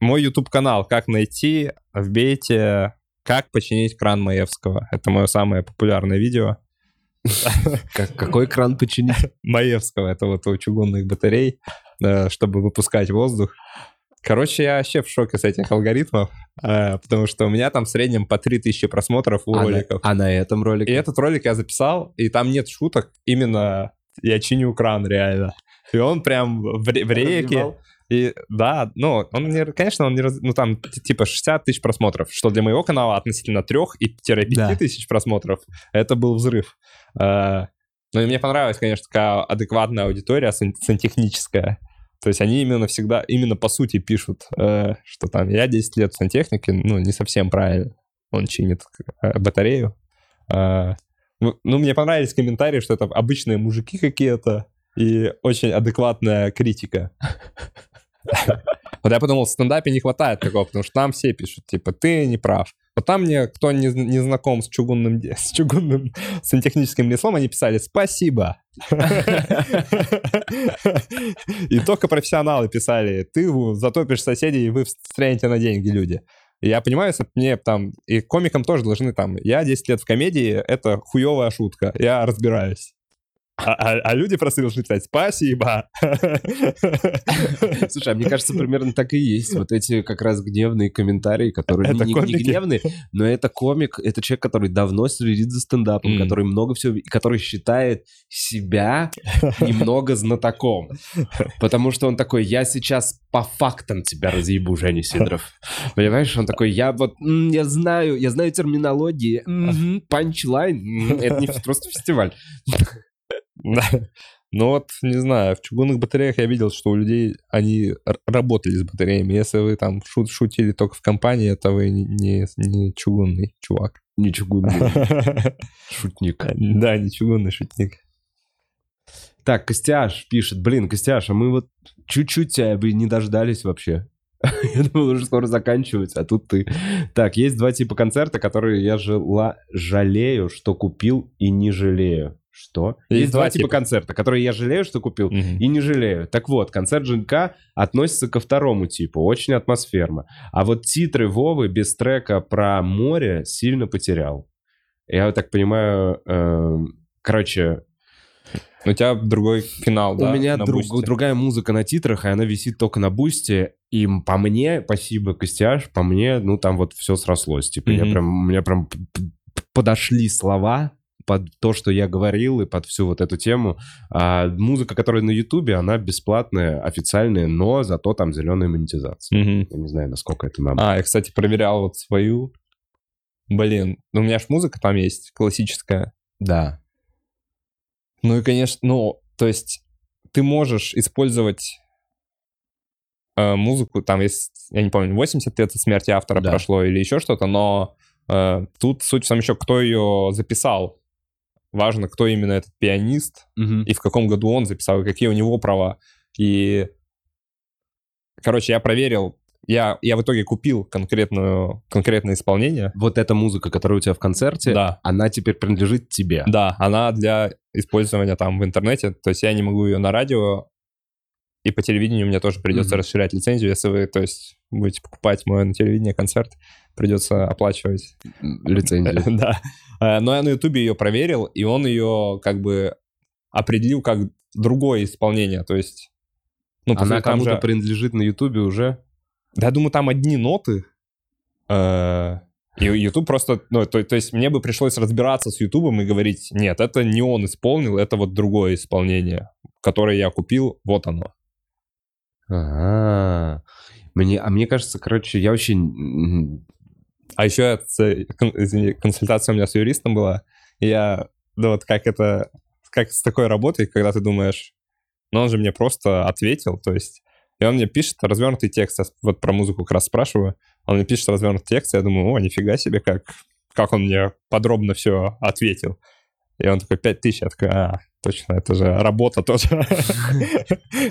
Мой YouTube-канал «Как найти», вбейте «Как починить кран Маевского». Это мое самое популярное видео. Как- какой кран починить? Маевского, это вот у чугунных батарей, э, чтобы выпускать воздух. Короче, я вообще в шоке с этих алгоритмов, э, потому что у меня там в среднем по 3000 просмотров у А на, роликов. а на этом И ролике? этот ролик я записал, и там нет шуток, именно я чиню кран реально. И он прям в, в реке. И да, ну, он не, конечно, он не раз- ну там типа 60 тысяч просмотров, что для моего канала относительно 3 и 5 Да. тысяч просмотров, это был взрыв. Э, Ну и мне понравилась, конечно, такая адекватная аудитория, сан- сантехническая. То есть они именно всегда, именно по сути пишут, э, что там я 10 лет в сантехнике, ну, не совсем правильно. Он чинит э, батарею. Э, Ну, мне понравились комментарии, что это обычные мужики какие-то и очень адекватная критика. Вот я подумал, в стендапе не хватает такого, потому что там все пишут, типа, ты не прав. Вот там мне, кто не, не знаком с чугунным, с чугунным сантехническим ремеслом, они писали «спасибо». И только профессионалы писали, ты затопишь соседей, и вы встрянете на деньги, люди. Я понимаю, если мне там... И комикам тоже должны там... Я 10 лет в комедии, это хуевая шутка, я разбираюсь. А, а- а люди просто должны писать «спасибо». Слушай, а мне кажется, примерно так и есть. Вот эти как раз гневные комментарии, которые Это не, не- не гневные, но это комик, это человек, который давно следит за стендапом, М. который много всего, который считает себя немного знатоком. Потому что он такой, я сейчас по фактам тебя разъебу, Женя Сидоров. Понимаешь, он такой, я вот, я знаю, я знаю терминологии, панчлайн, это не просто фестиваль. Ну вот, не знаю, в чугунных батареях я видел, что у людей, они работали с батареями. Если вы там шут, шутили только в компании, это вы не, не, не чугунный чувак. Ничего, шутник. Да, не чугунный шутник. Так, Костяш пишет, блин, Костяш, а мы вот чуть-чуть тебя бы не дождались вообще. Я думал, уже скоро заканчивается, а тут ты. Так, есть два типа концерта, которые я жела... жалею, что купил и не жалею. Что? Есть Есть, два два типа типа. концерта, которые я жалею, что купил, Мгм. и не жалею. Так вот, концерт ЖНК относится ко второму типу, очень атмосферно. А вот титры Вовы без трека про море сильно потерял. Я так понимаю, эм, короче, У тебя другой финал, да? у меня друг- бусте? другая музыка на титрах, и она висит только на бусте. И по мне, спасибо, Костяш, по мне, ну там вот все срослось. Типа, я Мгм. прям, у меня прям подошли слова под то, что я говорил, и под всю вот эту тему. А музыка, которая на Ютубе, она бесплатная, официальная, но зато там зеленая монетизация. Мгм. Я не знаю, насколько это нам. А, я, кстати, проверял вот свою. Блин, ну у меня ж музыка там есть, классическая. Да. Ну и, конечно, ну, то есть ты можешь использовать э, музыку, там есть, я не помню, 80 лет от смерти автора Да. прошло или еще что-то, но э, тут суть в том еще, кто ее записал. Важно, кто именно этот пианист Мгм. и в каком году он записал, и какие у него права. И Короче, я проверил, я, я в итоге купил конкретную, конкретное исполнение. Вот эта музыка, которая у тебя в концерте, Да. она теперь принадлежит тебе. Да, она для использования там в интернете, то есть я не могу ее на радио, и по телевидению мне тоже придется Мгм. расширять лицензию, если вы, то есть, будете покупать мой на телевидении концерт, придется оплачивать. Лицензию. Да. Э, Но я на Ютубе ее проверил, и он ее как бы определил как другое исполнение, то есть... Ну, Она кому-то же- принадлежит на Ютубе уже. Да, я думаю, там одни ноты. Э, И YouTube просто, ну, то, то есть мне бы пришлось разбираться с Ютубом и говорить, нет, это не он исполнил, это вот другое исполнение, которое я купил, вот оно. А, Мне, а мне кажется, короче, я вообще... А еще, кон- извини, консультация у меня с юристом была, и я, ну вот как это, как с такой работой, когда ты думаешь, ну он же мне просто ответил, то есть, и он мне пишет развернутый текст, я вот про музыку как раз спрашиваю, он мне пишет развернутый текст, я думаю, о, нифига себе, как, как он мне подробно все ответил. И он такой, 5 тысяч, я такой, а, точно, это же работа тоже.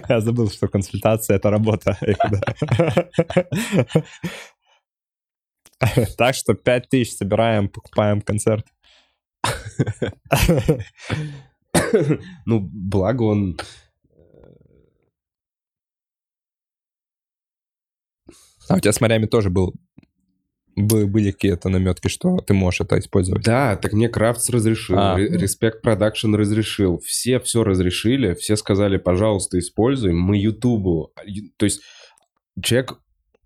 Я забыл, что консультация — это работа. Так что 5 тысяч собираем, покупаем концерт. Ну, благо он... А у тебя с морями тоже был, бы- были какие-то наметки, что ты можешь это использовать? Да, так мне Крафтс разрешил, А. Ре- Respect Production разрешил. Все все разрешили, все сказали, пожалуйста, используй. Мы Ютубу... ю- То есть человек,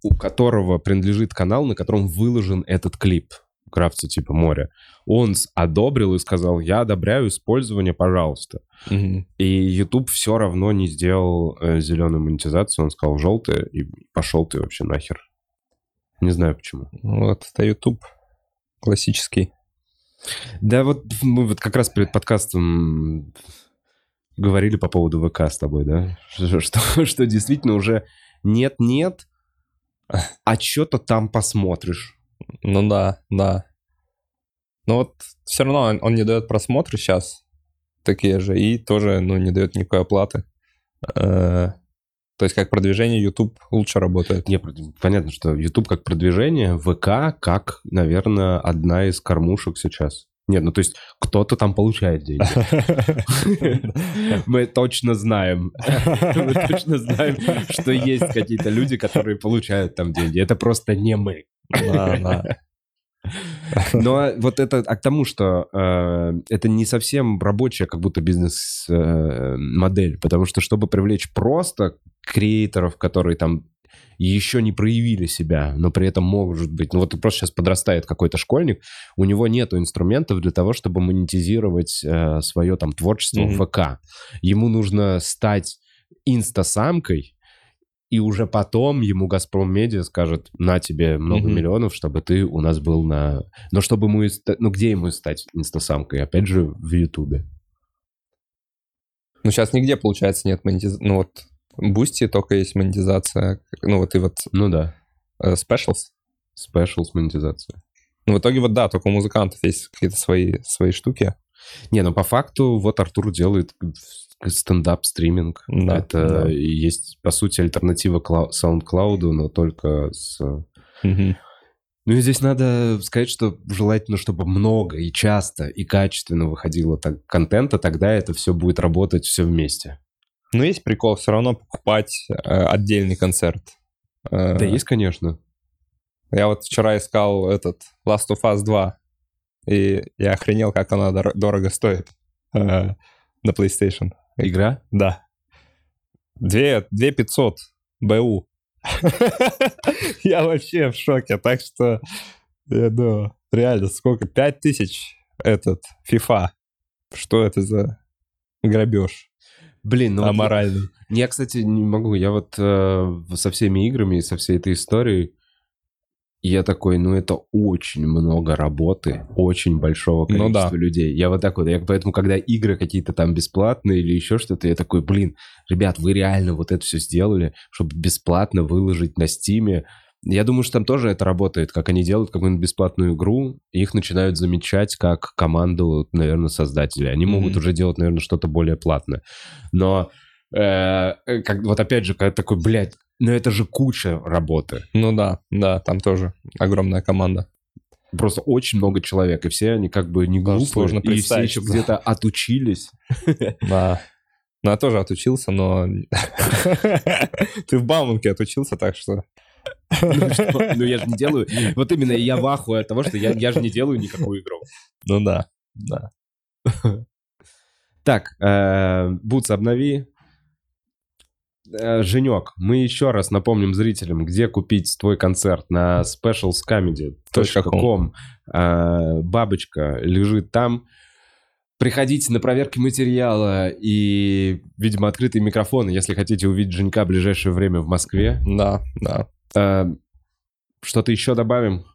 у которого принадлежит канал, на котором выложен этот клип, Крафтса типа море, он одобрил и сказал, я одобряю использование, пожалуйста. Мгм. И YouTube все равно не сделал зеленую монетизацию, он сказал желтая, и пошел ты вообще нахер. Не знаю почему. Вот, это YouTube классический. Да вот мы вот как раз перед подкастом говорили по поводу ВК с тобой, да? Что, что, что действительно уже нет-нет, а что-то там посмотришь. Ну да, да. Но вот все равно он, он не дает просмотры сейчас такие же, и тоже, ну, не дает никакой оплаты. Э, То есть как продвижение YouTube лучше работает. Не, понятно, что YouTube как продвижение, ВК как, наверное, одна из кормушек сейчас. Нет, ну то есть кто-то там получает деньги. Мы точно знаем. Мы точно знаем, что есть какие-то люди, которые получают там деньги. Это просто не мы. Но вот это а к тому, что э, это не совсем рабочая как будто бизнес-модель, потому что чтобы привлечь просто креаторов, которые там еще не проявили себя, но при этом может быть, ну вот просто сейчас подрастает какой-то школьник, у него нету инструментов для того, чтобы монетизировать э, свое там творчество Мгм. в ВК. Ему нужно стать инстасамкой, и уже потом ему Газпром Медиа скажет, на тебе много Мгм. миллионов, чтобы ты у нас был на... Но чтобы ему... Ну, где ему стать инстасамкой? Опять же, в Ютубе. Ну, сейчас нигде, получается, нет монетизации. Ну, вот Boosty только есть монетизация. Ну, вот и вот Ну да, э, Specials. special с монетизацией. Ну, в итоге вот да, только у музыкантов есть какие-то свои, свои штуки. Не, ну по факту вот Артур делает стендап-стриминг. Да, Это да. есть, по сути, альтернатива SoundCloud, но только с... Ну и здесь надо сказать, что желательно, чтобы много и часто и качественно выходило так контента, тогда это все будет работать все вместе. Но есть прикол все равно покупать э, отдельный концерт. Э, Да, есть, конечно. Я вот вчера искал этот Last of Us 2, и я охренел, как она дор- дорого стоит э, на PlayStation. Игра? Да. 2, 2 500 БУ. Я вообще в шоке, так что, я думаю, реально, сколько? 5 тысяч этот FIFA. Что это за грабеж Блин, ну вот аморальный? Я, кстати, не могу. Я вот э, со всеми играми и со всей этой историей, я такой, ну это очень много работы, очень большого Ну количества да. людей. Я вот так вот, я поэтому, когда игры какие-то там бесплатные или еще что-то, я такой, блин, ребят, вы реально вот это все сделали, чтобы бесплатно выложить на Стиме. Я думаю, что там тоже это работает, как они делают какую-нибудь бесплатную игру, и их начинают замечать как команду, наверное, создателей. Они могут Мгм. уже делать, наверное, что-то более платное. Но э, как, вот опять же, когда такой, блядь, Но это же куча работы. Ну да, да, там тоже огромная команда. Просто очень много человек, и все они как бы не глупые, сложно и все еще где-то отучились. Да. Ну, я тоже отучился, но... Ты в Бауманке отучился, так что... Ну? Ну я же не делаю... Вот именно я в ахуе от того, что я, я же не делаю никакую игру. Ну да, да. Так, э, Бутс, обнови. Э, Женек, мы еще раз напомним зрителям, где купить твой концерт на specialscomedy.com. Э, Бабочка лежит там. Приходите на проверки материала и, видимо, открытые микрофоны, если хотите увидеть Женька в ближайшее время в Москве. Да, да. Э, Что-то еще добавим?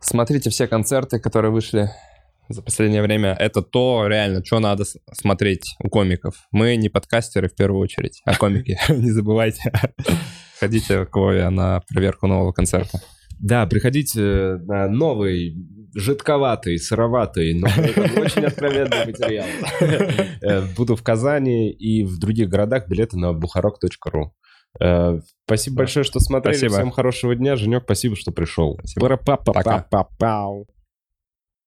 Смотрите все концерты, которые вышли за последнее время. Это то, реально, что надо смотреть у комиков. Мы не подкастеры в первую очередь, а комики. Не забывайте. Ходите к Вове на проверку нового концерта. Да, приходите на новый, жидковатый, сыроватый, но очень откровенный материал. Э, Буду в Казани и в других городах. Билеты на бухарок.ру. Э, Спасибо большое, что смотрели. Спасибо. Всем хорошего дня. Женек, спасибо, что пришел. Спасибо. Пара-па-па-па-па-пау.